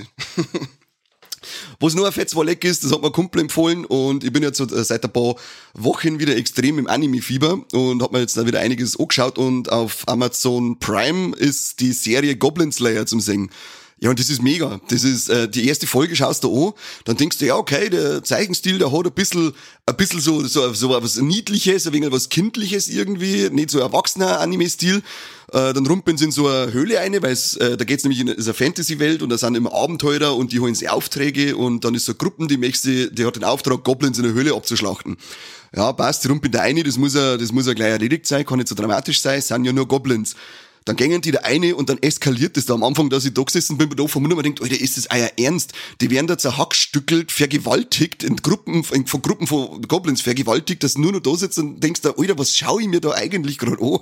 Was nur ein fettes Leck ist, das hat mir ein Kumpel empfohlen und ich bin jetzt äh, seit ein paar Wochen wieder extrem im Anime-Fieber und hab mir jetzt da wieder einiges angeschaut und auf Amazon Prime ist die Serie Goblin Slayer zum Singen. Ja, und das ist mega. Das ist äh, die erste Folge schaust du an, dann denkst du, ja, okay, der Zeichenstil, der hat ein bisschen, ein bisschen so, so, so was Niedliches, ein wenig was Kindliches irgendwie, nicht so erwachsener Anime-Stil. Äh, dann rumpeln sie in so eine Höhle eine, weil es, äh, da geht's nämlich in eine Fantasy-Welt und da sind immer Abenteurer und die holen sie Aufträge und dann ist so Gruppen, die möchte, die hat den Auftrag, Goblins in der Höhle abzuschlachten. Ja, passt, die rumpeln da eine, das muss ja, das muss ja gleich erledigt sein, kann nicht so dramatisch sein, sind ja nur Goblins. Dann gängen die da eine und dann eskaliert das da am Anfang, dass ich da gesessen bin, da vom und denkt, Alter, ist das euer Ernst? Die werden da zerhackstückelt, vergewaltigt, in Gruppen, in, von Gruppen von Goblins vergewaltigt, dass nur noch da sitzt und denkst da, Alter, was schaue ich mir da eigentlich gerade an?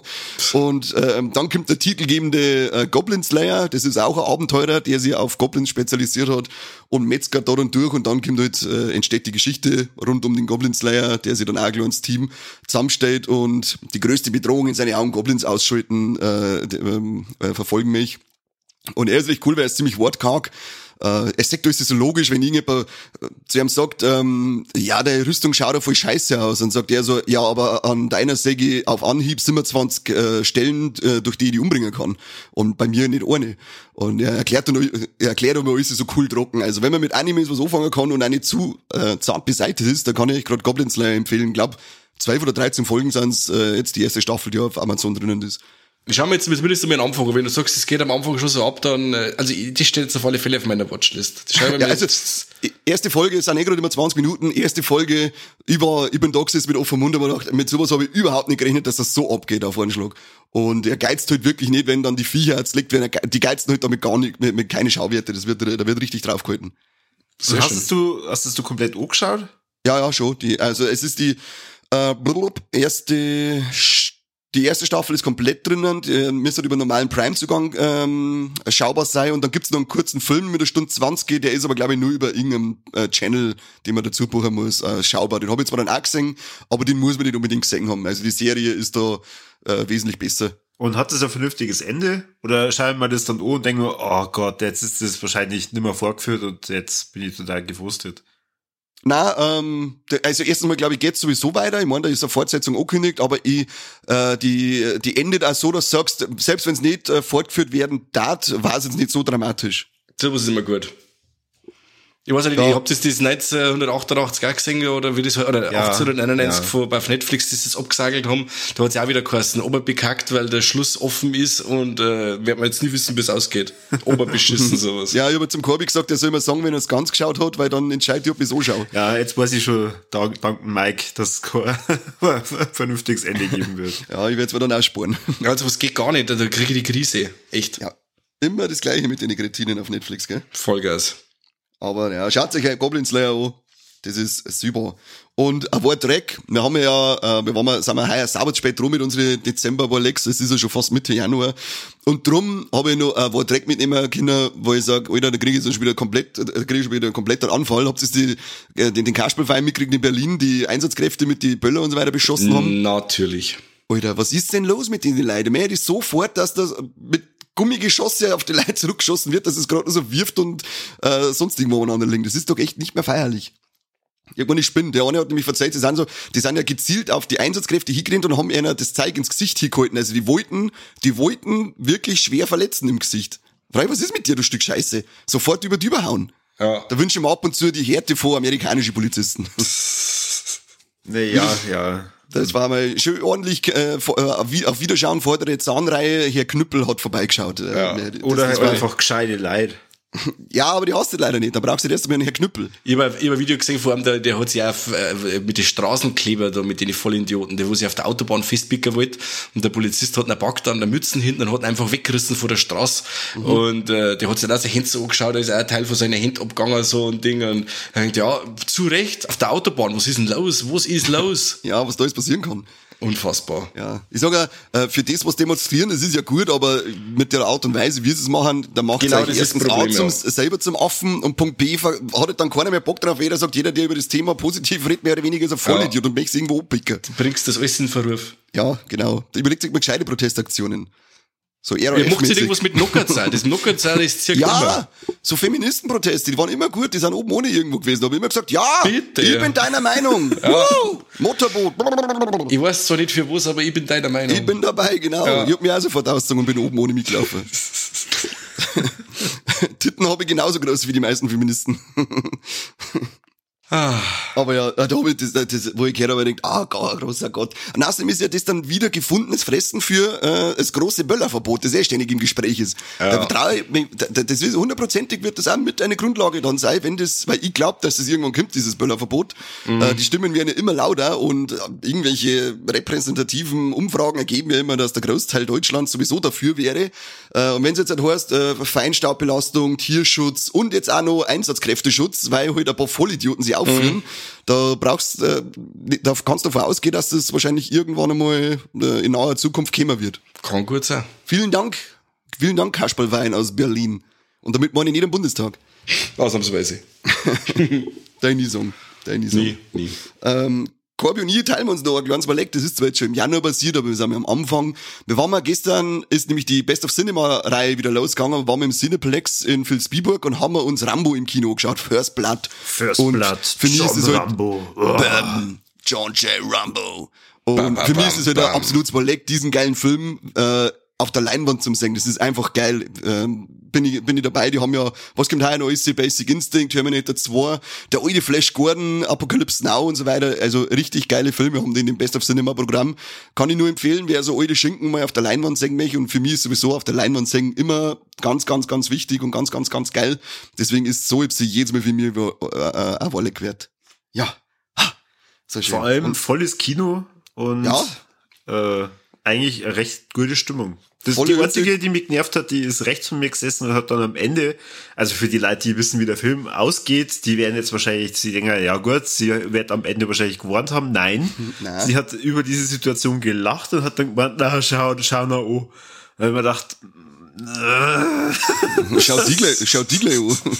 Und ähm, dann kommt der titelgebende äh, Goblin Slayer, das ist auch ein Abenteurer, der sich auf Goblins spezialisiert hat und metzgert da dann durch und dann kommt halt, äh, entsteht die Geschichte rund um den Goblin Slayer, der sich dann auch gleich ins Team zusammenstellt und die größte Bedrohung in seine Augen Goblins ausschalten, äh, äh, verfolgen mich. Und er ist echt cool, weil er ist ziemlich wortkarg. Äh, er sagt, ist das so logisch, wenn irgendjemand äh, zu ihm sagt, ähm, ja, der Rüstung schaut ja voll scheiße aus. Und sagt er so, ja, aber an deiner Säge auf Anhieb 27 äh, Stellen, äh, durch die ich die umbringen kann. Und bei mir nicht eine. Und er erklärt dann, er erklärt aber alles so cool trocken. Also wenn man mit Animes was anfangen kann und auch nicht zu äh, zart beseitigt ist, dann kann ich gerade Goblin Slayer empfehlen. Ich glaube, 12 oder 13 Folgen sind äh, jetzt die erste Staffel, die auf Amazon drinnen ist. Schauen wir jetzt zumindest mal am Anfang. Wenn du sagst, es geht am Anfang schon so ab, dann, äh, also, die steht jetzt auf alle Fälle auf meiner Watchlist. ja, also, erste Folge sind eh gerade immer 20 Minuten. Erste Folge, ich war, ich bin gesessen mit offenem Mund, aber gedacht, mit sowas habe ich überhaupt nicht gerechnet, dass das so abgeht auf einen Schlag. Und er geizt halt wirklich nicht, wenn dann die Viecher jetzt liegt, wenn er, die geizen halt damit gar nicht, mit, mit keine Schauwerte. Das wird, da wird richtig draufgehalten. So, hast du, hast du komplett angeschaut? Ja, ja, schon. Die, also, es ist die, äh, erste die erste Staffel ist komplett drinnen, die müsste über normalen Prime-Zugang ähm, schaubar sein und dann gibt's noch einen kurzen Film mit einer Stunde 20, der ist aber glaube ich nur über irgendeinem äh, Channel, den man dazu buchen muss, äh, schaubar. Den habe ich zwar dann auch gesehen, aber den muss man nicht unbedingt gesehen haben. Also die Serie ist da äh, wesentlich besser. Und hat das ein vernünftiges Ende? Oder schauen wir das dann an und denken, oh Gott, jetzt ist das wahrscheinlich nicht mehr vorgeführt und jetzt bin ich total gefrustet. Na, ähm, also erstens mal glaube ich geht's sowieso weiter. Ich meine, da ist eine Fortsetzung angekündigt, aber ich, äh, die, die endet auch so, dass du sagst, selbst wenn es nicht äh, fortgeführt werden darf, war es jetzt nicht so dramatisch. Sowas ist immer gut. Ich weiß nicht, Ja. ihr habt das, das 1988 auch gesehen, oder wie das, oder Ja, 1891 ja. von, auf Netflix, das das abgesagelt haben, da hat's ja auch wieder geheißen, oberbekackt, weil der Schluss offen ist und, äh, wird man jetzt nie wissen, wie es ausgeht. (laughs) Oberbeschissen, sowas. Ja, ich habe zum Corby gesagt, er soll mir sagen, wenn er es ganz geschaut hat, weil dann entscheidet ich, ob ich so schaue. Ja, jetzt weiß ich schon, dank, dank Mike, dass es kein (laughs) vernünftiges Ende geben wird. Ja, ich werde es mir dann auch sparen. Also, was geht gar nicht, da kriege ich die Krise. Echt. Ja. Immer das gleiche mit den Kretinen auf Netflix, gell? Vollgas. Aber ja, schaut euch Goblin Slayer an. Das ist super. Und ein Wort Dreck. Wir haben ja, äh, wir waren mal, sind wir heuer sauber spät drum mit unseren Dezember Lex. Es ist ja schon fast Mitte Januar. Und drum habe ich noch ein Wort Dreck mitnehmen können, wo ich sage, Alter, da kriege ich schon wieder komplett, da kriege ich schon wieder einen kompletten Anfall. Habt ihr die, äh, den, den Kasperlverein mitgekriegt in Berlin, die Einsatzkräfte mit die Böller und so weiter beschossen haben? Natürlich. Alter, was ist denn los mit den Leuten? Hätte ich sofort, dass das mit Gummigeschosse auf die Leute zurückgeschossen wird, dass es gerade nur so wirft und äh, sonst irgendwo aneinander liegt. Das ist doch echt nicht mehr feierlich. Irgendwann ich spinne. Der eine hat nämlich verzeiht, die sind so, die sind ja gezielt auf die Einsatzkräfte hingerannt und haben ihnen das Zeug ins Gesicht hingehalten. Also die wollten, die wollten wirklich schwer verletzen im Gesicht. Frei, was ist mit dir, du Stück Scheiße? Sofort über die überhauen. Ja. Da wünsche ich mir ab und zu die Härte vor amerikanische Polizisten. (laughs) Nee, ja, ja. Das war mal schön ordentlich äh, äh, auf Wi- auf Wiederschauen vordere Zahnreihe. Herr Knüppel hat vorbeigeschaut. Äh, Ja. das- Oder das halt war- einfach gescheite Leid. (laughs) Ja, aber die hast du leider nicht. Da brauchst du erst einmal einen Knüppel. Ich habe hab ein Video gesehen vor allem, der, der hat sich auf, äh, mit den Straßenkleber da, mit den Vollidioten, der wo sich auf der Autobahn festpicken wollte und der Polizist hat ihn packt an der Mützen hinten und hat ihn einfach weggerissen von der Straße und äh, der hat sich dann auch seine Hände so angeschaut, da ist auch ein Teil von seinen Händen abgegangen so ein Ding und er denkt, ja, zu Recht, auf der Autobahn, was ist denn los, was ist los? (laughs) Ja, was da jetzt passieren kann. Unfassbar. Ja, ich sage ja, äh, für das, was demonstrieren, das ist ja gut, aber mit der Art und Weise, wie sie es machen, da macht Genau, es erstens A Problem, zum, ja. selber zum Affen und Punkt B hat halt dann keiner mehr Bock drauf. Jeder sagt, jeder, der über das Thema positiv redet, mehr oder weniger ist ein Vollidiot und möchte irgendwo abpicken. Bringst das alles in Verruf. Ja, genau. Da überlegt sich mal gescheite Protestaktionen. So Ihr macht sich RAF-mäßig. irgendwas mit Knockerzahl. Das Knockerzahl ist (laughs) circa Ja, so Feministenproteste, die waren immer gut, die sind oben ohne irgendwo gewesen. Da habe ich immer gesagt, ja, Bitte, ich ja. bin deiner Meinung. (laughs) Woo, Motorboot. Ich weiß zwar nicht für was, aber ich bin deiner Meinung. Ich bin dabei, genau. Ja. Ich hab mich auch sofort ausgezogen und bin oben ohne mich gelaufen. (laughs) Titten habe ich genauso groß wie die meisten Feministen. Ah, Aber ja, da hab ich das, das, wo ich gehört habe, ich ah, Gott, großer Gott. Und außerdem ist ja das dann wieder gefundenes Fressen für äh, das große Böllerverbot, das eh ständig im Gespräch ist. Ja. Da trau ich, da- das ist hundertprozentig wird das auch mit eine Grundlage dann sein, wenn das, weil ich glaube, dass das irgendwann kommt, dieses Böllerverbot. Mhm. Äh, die Stimmen werden ja immer lauter und äh, irgendwelche repräsentativen Umfragen ergeben ja immer, dass der Großteil Deutschlands sowieso dafür wäre. Äh, und wenn es jetzt halt heißt, äh, Feinstaubbelastung, Tierschutz und jetzt auch noch Einsatzkräfteschutz, weil halt ein paar Vollidioten sich aufführen, da brauchst, äh, da kannst du davon ausgehen, dass das wahrscheinlich irgendwann einmal äh, in naher Zukunft kommen wird. kann gut sein. Vielen Dank, vielen Dank, Kasperlwein aus Berlin. Und damit meine ich nicht am Bundestag. Ausnahmsweise. (laughs) Deine Song. Deine Song. Nie, nie. Ähm, Corby und ich teilen uns noch ein kleines Projekt. Das ist zwar jetzt schon im Januar passiert, aber wir sind am Anfang. Wir waren mal gestern, ist nämlich die Best of Cinema Reihe wieder losgegangen, waren wir im Cineplex in Vilsbiburg und haben wir uns Rambo im Kino geschaut. First Blood. First und Blood, Für mich John ist es halt, Rambo. Oh. Bam, John J. Rambo. Und Bam, bam, für mich ist es halt ein bam. absolutes Projekt, diesen geilen Film äh, auf der Leinwand zu sehen. Das ist einfach geil. Ähm, bin ich, bin ich dabei. Die haben ja, was kommt heuer noch? Ist die Basic Instinct, Terminator 2, der alte Flash Gordon, Apocalypse Now und so weiter. Also richtig geile Filme haben die in dem Best of Cinema Programm. Kann ich nur empfehlen, wer so alte Schinken mal auf der Leinwand sehen möchte. Und für mich ist sowieso auf der Leinwand sehen immer ganz, ganz, ganz wichtig und ganz, ganz, ganz geil. Deswegen ist so jetzt jedes Mal für mich über, äh, eine Wolle wert. Ja. Ha. So schön. Vor allem Und volles Kino und Ja. äh, eigentlich eine recht gute Stimmung. Das Volle die einzige, die mich genervt hat, die ist rechts von mir gesessen und hat dann am Ende, also für die Leute, die wissen, wie der Film ausgeht, die werden jetzt wahrscheinlich, sie denken, ja gut, sie wird am Ende wahrscheinlich gewarnt haben. Nein. (laughs) Nein. Sie hat über diese Situation gelacht und hat dann gemeint, na, schau, schau nach an. Da hab ich mir gedacht, (laughs) Schau die gleich, schau die gleich an.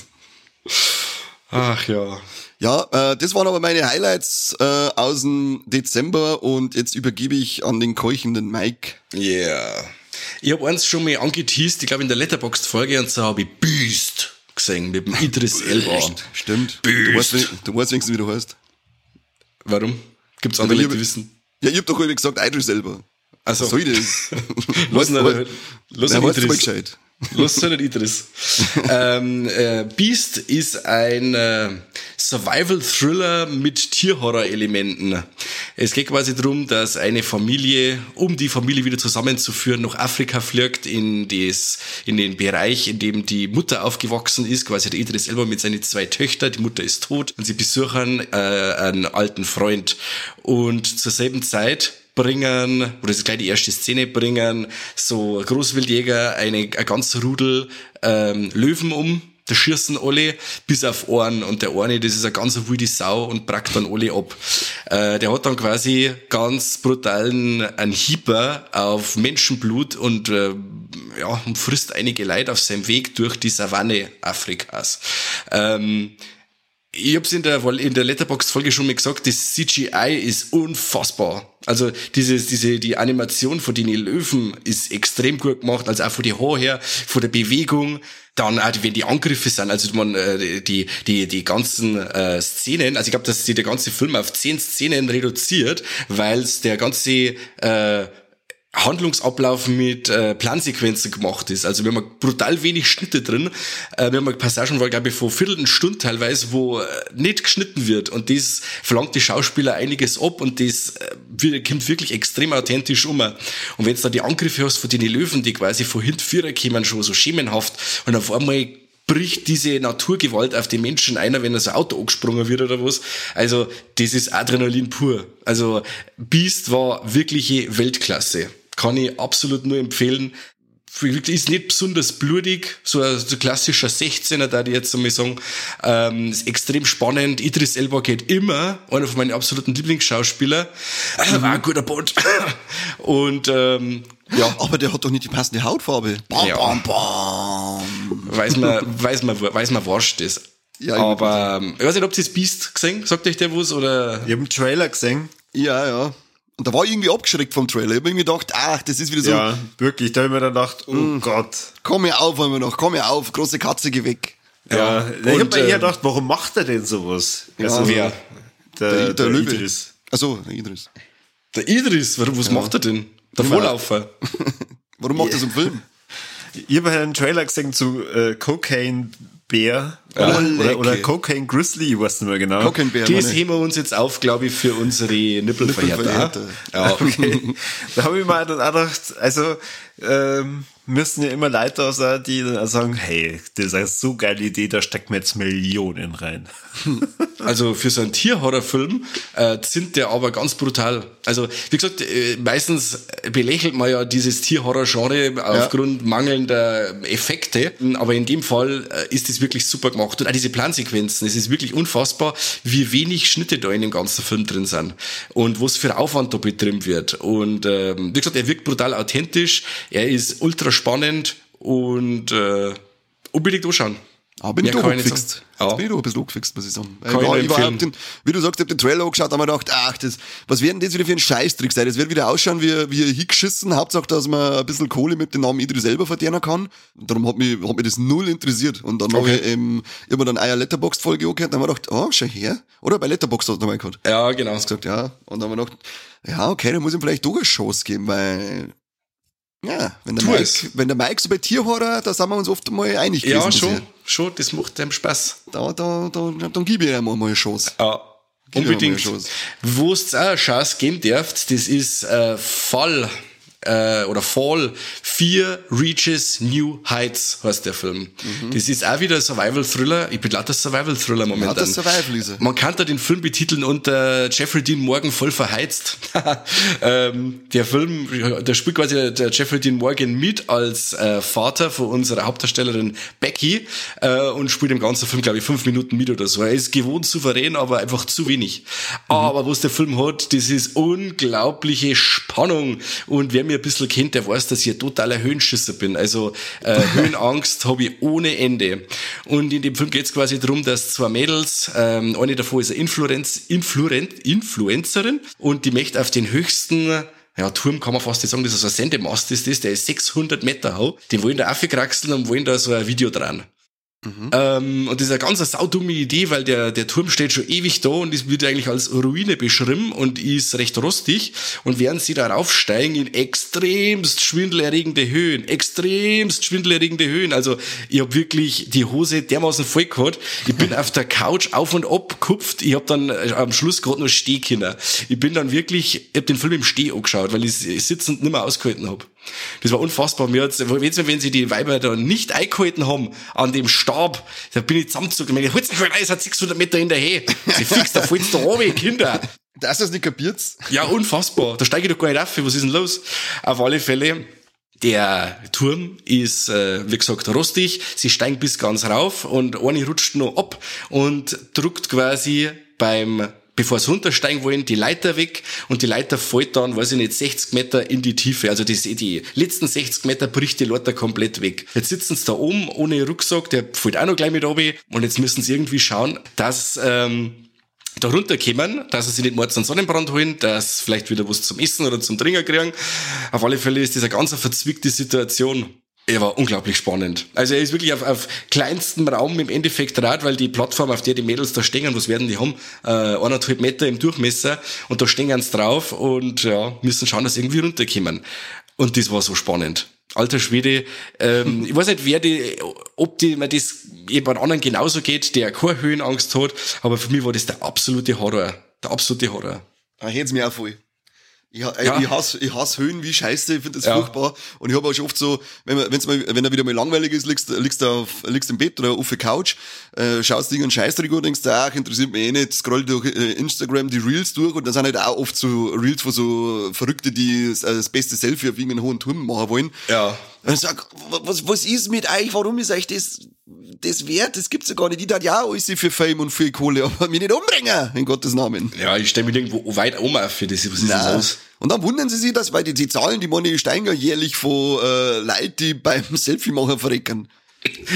Ach ja. Ja, äh, das waren aber meine Highlights äh, aus dem Dezember und jetzt übergebe ich an den keuchenden Mike. Yeah. Ich habe eins schon mal angeteased, ich glaube in der Letterboxd-Folge, und zwar habe ich Beast gesehen mit dem Idris Elba. Stimmt. Du weißt, du weißt wenigstens, wie du heißt. Warum? Gibt's andere Ja, Leute, die wissen? Ja, ich hab doch irgendwie gesagt, Idris selber. Also, Was soll ich das? (laughs) weißt du mal gescheit. Los zu nicht Idris. ähm, äh, Beast ist ein äh, Survival-Thriller mit Tierhorror-Elementen. Es geht quasi darum, dass eine Familie, um die Familie wieder zusammenzuführen, nach Afrika fliegt, in, das, in den Bereich, in dem die Mutter aufgewachsen ist, quasi der Idris selber mit seinen zwei Töchtern. Die Mutter ist tot und sie besuchen äh, einen alten Freund. Und zur selben Zeit bringen, oder das gleich die erste Szene, bringen so Großwildjäger eine, ein ganz Rudel ähm, Löwen um. Da schießen alle bis auf einen und der eine, das ist eine ganz wilde Sau und brackt dann alle ab. Äh, der hat dann quasi ganz brutalen einen Hieber auf Menschenblut und äh, ja, frisst einige Leute auf seinem Weg durch die Savanne Afrikas. Ähm, ich hab's in der, in der Letterbox-Folge schon mal gesagt, das CGI ist unfassbar. Also dieses, diese, die Animation von den Löwen ist extrem gut gemacht, also auch von den Haaren her, von der Bewegung. Dann auch, wenn die Angriffe sind, also man, äh, die, die, die ganzen äh, Szenen, also ich glaube, dass sich der ganze Film auf zehn Szenen reduziert, weil's der ganze äh, Handlungsablauf mit äh, Plansequenzen gemacht ist. Also wir haben brutal wenig Schnitte drin. Äh, wir haben Passagen, war glaube ich vor viertelten Stunde teilweise, wo äh, nicht geschnitten wird und das verlangt die Schauspieler einiges ab und das äh, kommt wirklich extrem authentisch um. Und wenn du da die Angriffe hast von den Löwen, die quasi von hinten Vierer kommen, schon so schemenhaft und auf einmal bricht diese Naturgewalt auf den Menschen einer, wenn ein Auto angesprungen wird oder was. Also, das ist Adrenalin pur. Also, Beast war wirkliche Weltklasse. Kann ich absolut nur empfehlen. Ist nicht besonders blutig, so ein, klassischer 16er, da die jetzt einmal sagen. Ähm, ist extrem spannend. Idris Elba geht immer, einer von meinen absoluten Lieblingsschauspieler. Äh, war ein guter Bond. (laughs) Und ähm, ja, Aber der hat doch nicht die passende Hautfarbe. Bam, Ja. bam, bam. weiß man, (laughs) weiß man, weiß man, wurscht ist. Ja, ich- aber ähm, ich weiß nicht, ob ihr das Beast gesehen? Sagt euch der was? Oder? Ich habe einen Trailer gesehen. Ja, ja. Und da war ich irgendwie abgeschreckt vom Trailer. Ich hab irgendwie gedacht, ach, das ist wieder so, Ja, wirklich. Da habe ich mir dann gedacht, oh Mm. Gott. komm mir auf, einmal noch, komm mir auf, große Katze, geh weg. Ja, ich habe und, mir eher gedacht, warum macht er denn sowas? Also, wer? Der, der, Löwe. Idris. Achso, der Idris. Der Idris, warum, was macht er denn? Der Vorlaufer. (laughs) Warum macht er so einen Film? Ich habe einen Trailer gesehen zu äh, Cocaine Bear Ja. oder, oder. Cocaine Grizzly, weiß nicht mehr genau. Cocaine Bear, Das heben wir uns jetzt auf, glaube ich, für unsere Nippelverhärter. Nippelverhärter. Ja. (laughs) Okay. (laughs) da habe ich mir dann auch gedacht, also ähm, müssen ja immer Leute sein, die dann sagen, hey, das ist eine so geile Idee, da steckt mir jetzt Millionen rein. Also für so einen Tierhorrorfilm äh, sind der aber ganz brutal. Also wie gesagt, äh, meistens belächelt man ja dieses Tierhorror-Genre aufgrund mangelnder Effekte, aber in dem Fall äh, ist es wirklich super gemacht. Und auch diese Plansequenzen, es ist wirklich unfassbar, wie wenig Schnitte da in dem ganzen Film drin sind und was für Aufwand da betrieben wird. Und ähm, wie gesagt, er wirkt brutal authentisch, er ist ultra spannend und äh, unbedingt anschauen. Ah, bin ich doch kann ich nicht angefixt. sagen. Jetzt Ja. bin ich doch ein bisschen angefixt, muss ich sagen. Kann ich war, ich war den, wie du sagst, ich hab den Trailer angeschaut, haben wir gedacht, ach, das, was werden das wieder für ein Scheißtrick sein? Das wird wieder ausschauen wie, wie hingeschissen. Hauptsache, dass man ein bisschen Kohle mit dem Namen Idris selber verdienen kann. Darum hat mich, hat mich das null interessiert. Und dann Okay. habe ich, ähm, mir dann eine Letterboxd-Folge angehört, dann haben wir gedacht, oh, schau her. Oder bei Letterboxd hast du nochmal gehört. Ja, genau. gesagt, ja. Und dann haben wir gedacht, ja, okay, dann muss ich ihm vielleicht doch eine Chance geben, weil, ja, wenn der, Tu Mike, es. wenn der Mike so bei Tierhorror, da sind wir uns oft mal einig gewesen. Ja, schon, schon, das macht einem Spaß. Da, da, da, dann gebe ich ihm mal eine Chance. Ja, unbedingt. Wo es auch eine Chance geben dürft, das ist äh, Fall äh, oder Fall 4 Reaches New Heights heißt der Film. Das ist auch wieder ein Survival-Thriller. Ich bin lauter Survival-Thriller momentan. Lauter Survival er. Man kann da den Film betiteln unter Jeffrey Dean Morgan voll verheizt. (laughs) ähm, der Film, da spielt quasi der, Jeffrey Dean Morgan mit als äh, Vater von unserer Hauptdarstellerin Becky äh, und spielt im ganzen Film, glaube ich, fünf Minuten mit oder so. Er ist gewohnt souverän, aber einfach zu wenig. Aber was der Film hat, das ist unglaubliche Spannung. Und wer mir ein bisschen kennt, der weiß, dass ich ein totaler Höhenschisser bin. Also äh, (laughs) Höhenangst habe ich ohne Ende. Und in dem Film geht es quasi darum, dass zwei Mädels, ähm, eine davon ist eine Influenz, Influent, Influencerin und die möchte auf den höchsten ja, Turm kann man fast nicht sagen, das ist ein Sendemast, ist das, der ist 600 Meter hoch. Die wollen da aufkraxeln und wollen da so ein Video dran. Mhm. Ähm, und das ist eine ganz saudumme Idee, weil der, der Turm steht schon ewig da und es wird eigentlich als Ruine beschrieben und ist recht rostig. Und während sie darauf steigen in extremst schwindelerregende Höhen, extremst schwindelerregende Höhen. Also ich habe wirklich die Hose dermaßen voll gehabt. Ich bin auf der Couch auf und ab gekupft. Ich habe dann äh, am Schluss gerade noch stehen können. Ich bin dann wirklich, ich habe den Film im Steh angeschaut, weil ich sitzend nicht mehr ausgehalten habe. Das war unfassbar. Mir hat's, wenn sie die Weiber da nicht eingehalten haben an dem Stab, da bin ich zusammengezogen. Ich holt's nicht rein, es hat 600 Meter hinterher. Sie fix, da fällt's da runter, Kinder. Das ist nicht kapiert. Ja, unfassbar. Da steige ich doch gar nicht auf. Was ist denn los? Auf alle Fälle. Der Turm ist, äh, wie gesagt, rostig. Sie steigen bis ganz rauf und eine rutscht noch ab und druckt quasi beim bevor sie runtersteigen wollen, die Leiter weg und die Leiter fällt dann, weiß ich nicht, 60 Meter in die Tiefe. Also das, die letzten 60 Meter bricht die Leiter komplett weg. Jetzt sitzen sie da oben ohne Rucksack, der fällt auch noch gleich mit oben und jetzt müssen sie irgendwie schauen, dass ähm, da runterkommen, dass sie sich nicht mords einen Sonnenbrand holen, dass vielleicht wieder was zum Essen oder zum Trinken kriegen. Auf alle Fälle ist das eine ganz verzwickte Situation. Er war unglaublich spannend. Also er ist wirklich auf, auf kleinstem Raum im Endeffekt Rad, weil die Plattform, auf der die Mädels da stehen, was werden die haben? Äh, eineinhalb Meter im Durchmesser und da stehen sie drauf und ja, müssen schauen, dass sie irgendwie runterkommen. Und das war so spannend. Alter Schwede, ähm, (laughs) ich weiß nicht, wer die, ob die, man das jemand anderen genauso geht, der keine Höhenangst hat, aber für mich war das der absolute Horror. Der absolute Horror. Da hätt's mir auch voll. Ich, ja. ich, hasse, ich hasse Höhen wie Scheiße, ich finde das ja. furchtbar. Und ich habe auch schon oft so, wenn wenn's mal, wenn er wieder mal langweilig ist, liegst, liegst du auf, liegst im Bett oder auf der Couch, äh, schaust dich einen Scheißdreck und denkst, ach, interessiert mich eh nicht, scroll durch äh, Instagram die Reels durch und dann sind halt auch oft so Reels von so Verrückte, die das, äh, das beste Selfie auf irgendeinen hohen Turm machen wollen. Ja. Und ich sag, was, was ist mit euch? Warum ist euch das, das wert? Das gibt's ja gar nicht. Ich dachte, ja, alles für Fame und für Kohle, aber mich nicht umbringen, in Gottes Namen. Ja, ich stelle mich irgendwo weit um für das. Was ist Nein. das aus? Und dann wundern sie sich, dass, weil die, die Zahlen, die Money steigen ja jährlich von äh, Leuten, die beim (laughs) Selfie-Machen verrecken.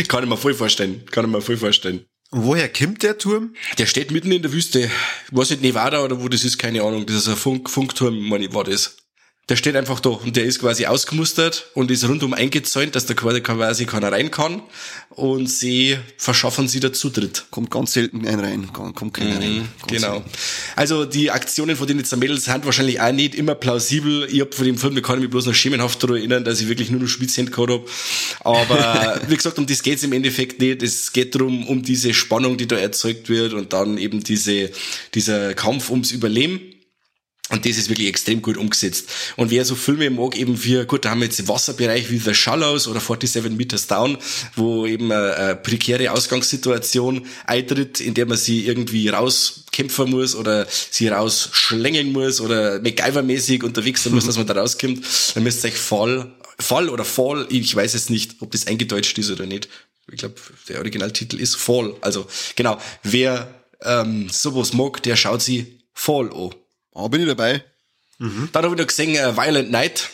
Kann ich mir voll vorstellen. Kann ich mir voll vorstellen. Woher kommt der Turm? Der steht mitten in der Wüste. Ich weiß nicht, Nevada oder wo das ist, keine Ahnung. Das ist ein Funk, Funkturm, meine ich, war das. Der steht einfach da und der ist quasi ausgemustert und ist rundum eingezäunt, dass da quasi keiner rein kann und sie verschaffen sie der Zutritt. Kommt ganz selten ein rein, kommt keiner mhm, rein. Genau. Selten. Also die Aktionen von denen jetzt Mädels sind wahrscheinlich auch nicht immer plausibel. Ich hab von dem Film, ich kann mich bloß noch schemenhaft daran erinnern, dass ich wirklich nur noch Schwitzhände gehabt hab. Aber (laughs) wie gesagt, um das geht's im Endeffekt nicht. Es geht darum, um diese Spannung, die da erzeugt wird und dann eben diese, dieser Kampf ums Überleben. Und das ist wirklich extrem gut umgesetzt. Und wer so Filme mag, eben wie, gut, da haben wir jetzt Wasserbereich wie The Shallows oder 47 Meters Down, wo eben eine, eine prekäre Ausgangssituation eintritt, in der man sie irgendwie rauskämpfen muss oder sie rausschlängeln muss oder MacGyver-mäßig unterwegs sein muss, (laughs) dass man da rauskommt. Dann müsst ihr euch Fall, Fall oder Fall, ich weiß jetzt nicht, ob das eingedeutscht ist oder nicht. Ich glaube, der Originaltitel ist Fall. Also, genau, wer ähm, sowas mag, der schaut sie Fall an. Ah, bin ich dabei. Mhm. Dann habe ich noch gesehen uh, Violent Night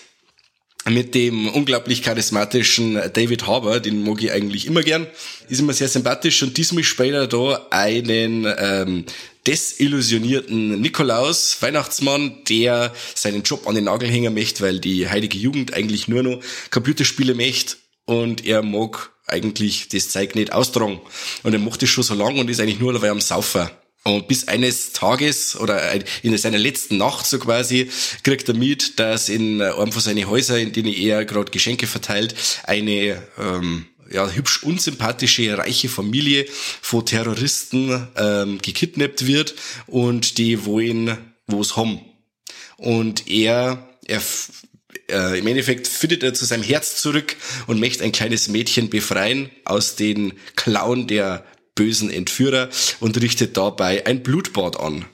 mit dem unglaublich charismatischen David Harbour, den mag ich eigentlich immer gern. Ist immer sehr sympathisch und diesmal spielt er da einen ähm, desillusionierten Nikolaus, Weihnachtsmann, der seinen Job an den Nagel hängen möchte, weil die heilige Jugend eigentlich nur noch Computerspiele möchte und er mag eigentlich das Zeug nicht austragen. Und er macht das schon so lange und ist eigentlich nur dabei am Saufer. Und bis eines Tages oder in seiner letzten Nacht so quasi kriegt er mit, dass in einem von seinen Häusern, in denen er gerade Geschenke verteilt, eine ähm, ja, hübsch unsympathische, reiche Familie von Terroristen ähm, gekidnappt wird und die wollen was haben. Und er, er äh, im Endeffekt findet er zu seinem Herz zurück und möchte ein kleines Mädchen befreien aus den Klauen der bösen Entführer und richtet dabei ein Blutbad an.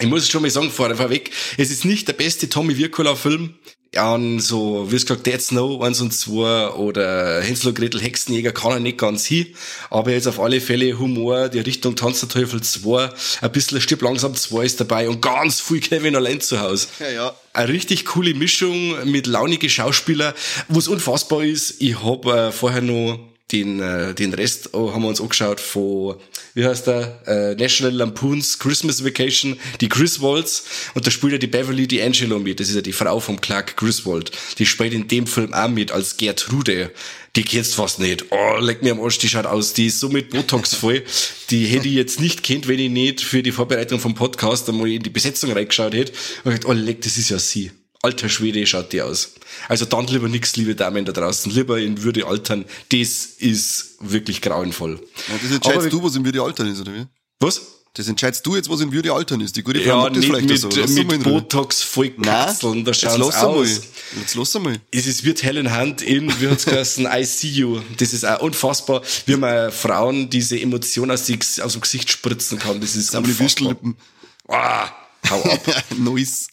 Ich muss schon mal sagen, vorweg, es ist nicht der beste Tommy Wirkola Film. An so, wie es gesagt, Dead Snow 1 und 2 oder Hänsel und Gretel Hexenjäger kann er nicht ganz hin. Aber jetzt auf alle Fälle Humor, die Richtung Tanz der Teufel 2, ein bisschen Stipp langsam 2 ist dabei und ganz viel Kevin allein zu Hause. Ja, ja. Eine richtig coole Mischung mit launige Schauspieler. Was unfassbar ist, ich habe äh, vorher noch den, äh, den Rest oh, haben wir uns angeschaut von, wie heißt der, äh, National Lampoons Christmas Vacation, die Griswolds. Und da spielt ja die Beverly D'Angelo mit. Das ist ja die Frau vom Clark Griswold. Die spielt in dem Film auch mit als Gertrude. Die kennst fast nicht. Oh, leck mir am Arsch, die schaut aus. Die ist so mit Botox (laughs) voll. Die hätte ich jetzt nicht kennt, wenn ich nicht für die Vorbereitung vom Podcast einmal in die Besetzung reingeschaut hätte. Und ich gedacht, oh, leck, das ist ja sie. Alter Schwede schaut die aus. Also dann lieber nix, liebe Damen da draußen. Lieber in Würde altern. Das ist wirklich grauenvoll. Ja, das entscheidest du, was in Würde altern ist, oder wie? Was? Das entscheidest du jetzt, was in Würde altern ist. Die gute Frau Ja, macht das vielleicht mit, so. Lass mal mit Ruhe. Botox voll kapseln. Da jetzt schaut's einmal. aus. Jetzt lass einmal. Es ist, wird Helen Hunt in, wie hat's geheißen, I See You. Das ist auch unfassbar, wie man Frauen diese Emotion aus, die, aus dem Gesicht spritzen kann. Das ist Das haben die unfassbar. Würstellippen. Ah, hau ab. (laughs) nice.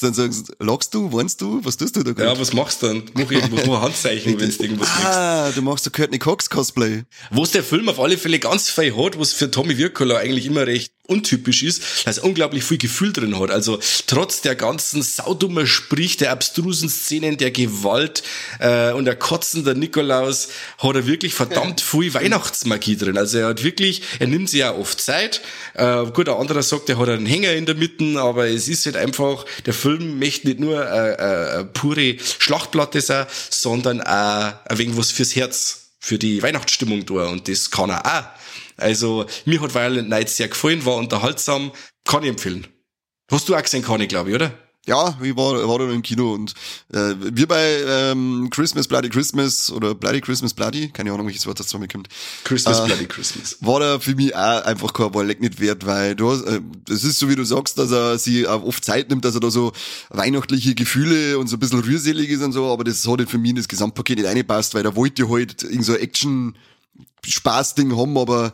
Dann sagst du, lachst du, warnst du, was tust du da Ja, gerade? was machst du dann? Mach irgendwas, mach ein Handzeichen, wenn du irgendwas kriegst. ah, du machst so Courtney Cox Cosplay. Wo der Film auf alle Fälle ganz viel hat, was für Tommy Wirkola eigentlich immer recht untypisch ist, dass er unglaublich viel Gefühl drin hat. Also trotz der ganzen saudummer Sprich, der abstrusen Szenen, der Gewalt äh, und der kotzender Nikolaus, hat er wirklich verdammt (laughs) viel Weihnachtsmagie drin. Also er hat wirklich, er nimmt sich ja oft Zeit. Äh, gut, ein anderer sagt, er hat einen Hänger in der Mitte, aber es ist halt einfach, der Film möchte nicht nur äh, äh, pure Schlachtplatte sein, sondern auch ein wenig was fürs Herz für die Weihnachtsstimmung da und das kann er auch. Also mir hat Violent Night sehr gefallen, war unterhaltsam, kann ich empfehlen. Hast du auch gesehen, ich glaube ich, oder? Ja, ich war, war da noch im Kino und äh, wir bei ähm, Christmas Bloody Christmas oder Bloody Christmas Bloody, keine Ahnung, welches Wort das zusammenkommt, Christmas Äh, Bloody Christmas. war da für mich auch einfach kein Wahlleck nicht wert, weil du hast, äh, ist so wie du sagst, dass er sich auch oft Zeit nimmt, dass er da so weihnachtliche Gefühle und so ein bisschen rührselig ist und so, aber das hat halt für mich in das Gesamtpaket nicht reingepasst, weil da wollte halt irgend so Action Spaßding haben, aber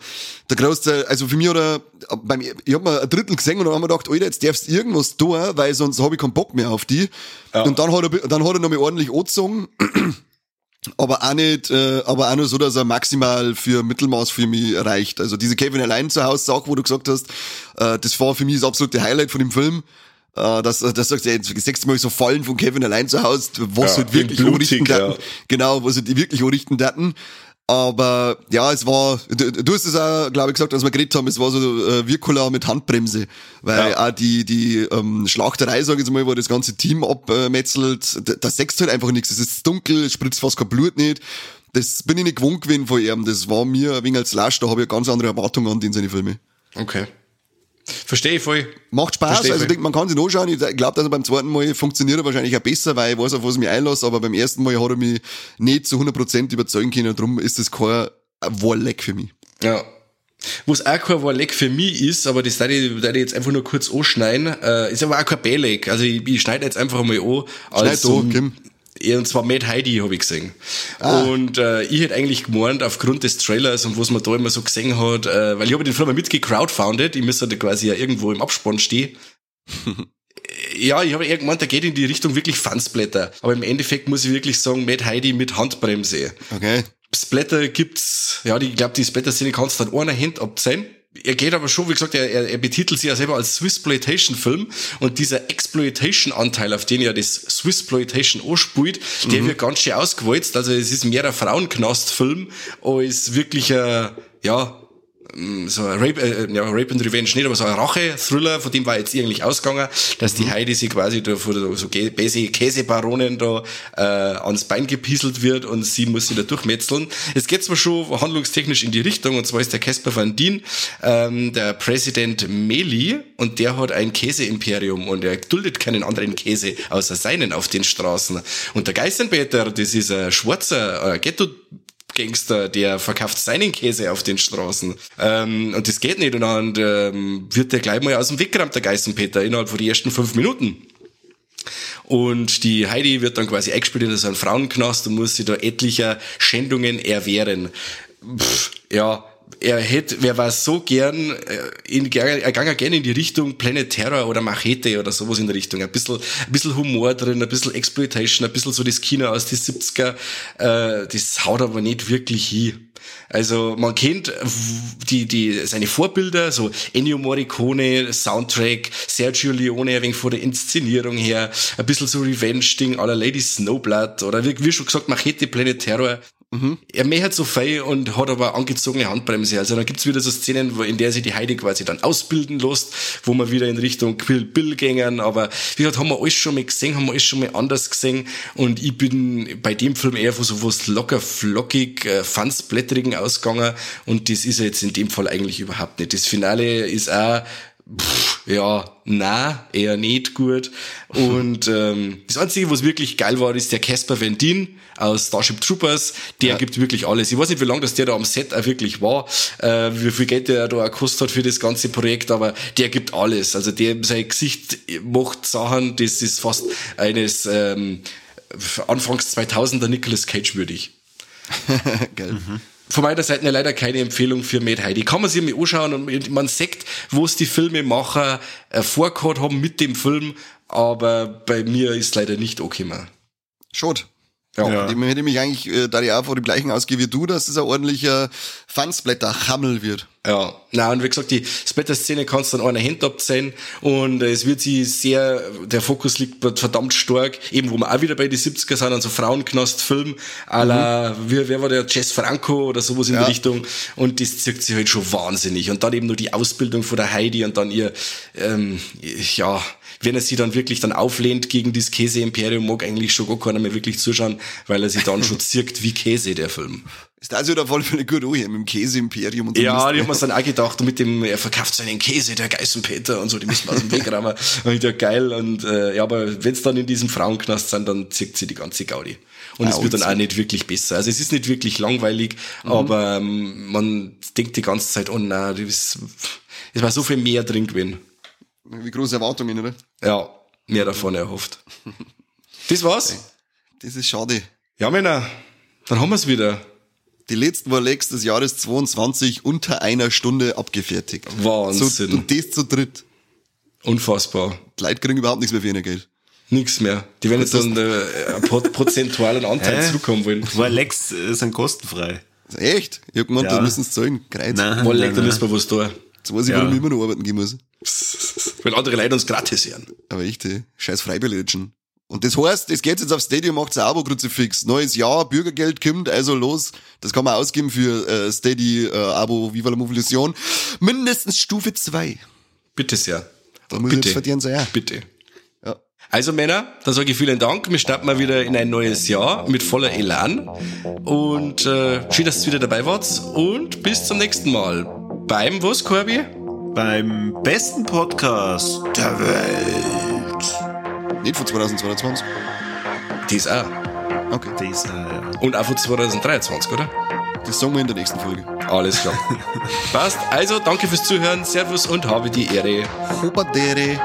der größte, also für mich oder beim, ich hab mir ein Drittel gesehen und dann haben wir gedacht, Alter, jetzt darfst du irgendwas tun, weil sonst habe ich keinen Bock mehr auf die. Ja. Und dann hat er, dann hat er noch mal ordentlich angezogen. (clears throat) Aber auch nicht, äh, aber auch nur so, dass er maximal für Mittelmaß für mich reicht. Also diese Kevin allein zu Hause Sache, wo du gesagt hast, äh, das war für mich das absolute Highlight von dem Film. Äh, das, das sagst du jetzt sechs Mal so Fallen von Kevin allein zu Hause, was Ja, halt wirklich blutig, anrichten ja. Genau, was halt wirklich anrichten daten. Aber ja, es war, du, du hast es auch, glaube ich, gesagt, als wir geredet haben, es war so äh, Virkola mit Handbremse. Weil Ja. auch die, die ähm, Schlachterei, sage ich jetzt mal, wo das ganze Team abmetzelt, da, da sechst halt einfach nichts. Es ist dunkel, es spritzt fast kein Blut nicht. Das bin ich nicht gewohnt gewesen von ihm. Das war mir ein wenig als Lasch, da habe ich eine ganz andere Erwartungen an die in seine Filme. Okay. Verstehe ich voll. Macht Spaß, Versteh also ich denke, man kann sich anschauen. Ich glaube, dass er beim zweiten Mal funktioniert er wahrscheinlich auch besser, weil ich weiß, auf was ich mich einlasse, aber beim ersten Mal hat er mich nicht zu 100% überzeugen können. Darum ist das kein Wahlleck für mich. Ja. Was auch kein Warleck für mich ist, aber das werde ich, ich jetzt einfach nur kurz anschneiden, äh, ist aber auch kein Beleck. Also ich, ich schneide jetzt einfach mal an. Schneid an, Kim. Und zwar Mad Heidi habe ich gesehen. Ah. Und äh, ich hätte eigentlich gemeint, aufgrund des Trailers und was man da immer so gesehen hat, äh, weil ich habe den Film mitgecrowdfounded, ich müsste da quasi ja irgendwo im Abspann stehen. (laughs) ja, ich habe eher gemeint, der geht in die Richtung wirklich Fansblätter. Aber im Endeffekt muss ich wirklich sagen, Mad Heidi mit Handbremse. Okay. Splatter gibt's, ja, die- ich glaube, die Splatter-Szene kannst du an einer Hand abzählen. Er geht aber schon, wie gesagt, er, er, er betitelt sich ja selber als Swissploitation-Film und dieser Exploitation-Anteil, auf den ja das Swissploitation anspielt, der wird ganz schön ausgewalzt. Also es ist mehr ein Frauenknast-Film als wirklich ein, ja, so ein Rape, äh, ja, Rape and Revenge nicht, aber so ein Rache-Thriller, von dem war jetzt eigentlich ausgegangen, dass die Heidi sich quasi da von so Kä- Käse- Käsebaronen da äh, ans Bein gepieselt wird und sie muss sich da durchmetzeln. Jetzt geht's mir schon handlungstechnisch in die Richtung, und zwar ist der Casper Van Dien ähm, der Präsident Meli und der hat ein Käseimperium und er duldet keinen anderen Käse außer seinen auf den Straßen. Und der Geißenpeter, das ist ein schwarzer äh, Ghetto Gangster, der verkauft seinen Käse auf den Straßen. Ähm, und das geht nicht. Und dann ähm, wird der gleich mal aus dem Weg gerammt, der Geißenpeter, innerhalb von den ersten fünf Minuten. Und die Heidi wird dann quasi eingespielt in so einen Frauenknast und muss sich da etlicher Schändungen erwehren. Pff, ja, er hätte, wer war so gern, äh, in, er ging gerne in die Richtung Planet Terror oder Machete oder sowas in der Richtung. Ein bisschen, ein bisschen Humor drin, ein bisschen Exploitation, ein bisschen so das Kino aus den 70er. Äh, das haut aber nicht wirklich hin. Also man kennt die, die, seine Vorbilder, so Ennio Morricone, Soundtrack, Sergio Leone, ein wenig von der Inszenierung her, ein bisschen so Revenge-Ding aller Lady Snowblood oder wie, wie schon gesagt Machete Planet Terror. Mhm. Er mähert so viel und hat aber angezogene Handbremse. Also dann gibt's wieder so Szenen, wo, in der sich die Heidi quasi dann ausbilden lässt, wo wir wieder in Richtung Quill Bill gängen. Aber wie gesagt, haben wir alles schon mal gesehen, haben wir alles schon mal anders gesehen. Und ich bin bei dem Film eher von so was locker, flockig, äh, fansblättrigen ausgegangen. Und das ist er jetzt in dem Fall eigentlich überhaupt nicht. Das Finale ist auch Pff, ja, na, eher nicht gut. Und (laughs) ähm, das Einzige, was wirklich geil war, ist der Casper Van Dien aus Starship Troopers. Der ja. gibt wirklich alles. Ich weiß nicht, wie lange das der da am Set auch wirklich war, äh, wie viel Geld der da gekostet hat für das ganze Projekt, aber der gibt alles. Also der sein Gesicht macht Sachen, das ist fast eines ähm, Anfangs 2000er Nicolas Cage würdig. (laughs) Geil. Mhm von meiner Seite leider keine Empfehlung für Mad Heidi. Kann man sich mal anschauen und man sieht, wo es die Filmemacher äh, vorgehabt haben mit dem Film, aber bei mir ist leider nicht okay mehr. Schade. Ja, ja. dem hätte mich eigentlich, äh, da ich auch vor dem gleichen ausgehe wie du, dass es ein ordentlicher Fansblätter-Hammel wird. Ja, na und wie gesagt, die Splatter-Szene kannst du an einer Hand abzählen und es wird sie sehr, der Fokus liegt verdammt stark, eben wo wir auch wieder bei den 70er sind, an so Frauenknast-Film, à la, mhm. wie, wer war der, Jess Franco oder sowas in ja. die Richtung und das zirkt sich halt schon wahnsinnig und dann eben nur die Ausbildung von der Heidi und dann ihr, ähm, ja, wenn er sie dann wirklich dann auflehnt gegen das Käse-Imperium, mag eigentlich schon gar keiner mehr wirklich zuschauen, weil er sich dann schon (laughs) zirkt wie Käse, der Film. Ist also der Fall für eine gute Ruhe mit dem Käse-Imperium und so. Ja, die haben wir dann auch gedacht, mit dem, er verkauft seinen Käse, der Geißenpeter und so, die müssen wir aus dem Weg räumen. (laughs) Und ja, geil. Und äh, ja, aber wenn's dann in diesem Frauenknast sind, dann zirkt sie die ganze Gaudi. Und ah, es wird dann auch nicht wirklich besser. Also es ist nicht wirklich langweilig, mhm. aber ähm, man denkt die ganze Zeit, oh nein, das, es war so viel mehr drin gewesen. Wie große Erwartungen, oder? Ja, mehr davon erhofft. Das war's. Das ist schade. Ja, Männer, dann haben wir's wieder. Die letzten Warlegs des Jahres 22 unter einer Stunde abgefertigt. Wahnsinn. So, und das zu dritt. Unfassbar. Die Leute kriegen überhaupt nichts mehr für ihr Geld. Nichts mehr. Die werden jetzt dann äh, einen prozentualen (laughs) Anteil zurückkommen wollen. Warlegs äh, sind kostenfrei. Echt? Ich hab gemeint, ja. da müssen sie zahlen. Kreuz. Warlegs, da müssen wir was tun. Jetzt weiß ich, ja. warum ich immer noch arbeiten gehen muss. (laughs) Weil andere Leute uns gratis hören. Aber echt, ey. scheiß Freibilletschen. Und das heißt, es geht jetzt auf Stadium, macht ein Abo-Kruzifix. Neues Jahr, Bürgergeld kommt, also los. Das kann man ausgeben für äh, Steady, äh, Abo, Viva la Movilusion. Mindestens Stufe 2. Bitte sehr. Da muss Bitte. ich verdienen sehr. Bitte. Ja. Also Männer, dann sage ich vielen Dank. Wir starten mal wieder in ein neues Jahr mit voller Elan. Und äh, schön, dass ihr wieder dabei wart. Und bis zum nächsten Mal. Beim was, Corby? Beim besten Podcast der Welt. Nicht von 2022. Das auch. Okay. Das auch, ja. Und auch von 2023, oder? Das sagen wir in der nächsten Folge. Alles klar. (laughs) Passt. Also, danke fürs Zuhören. Servus und habe die Ehre. Hobadere.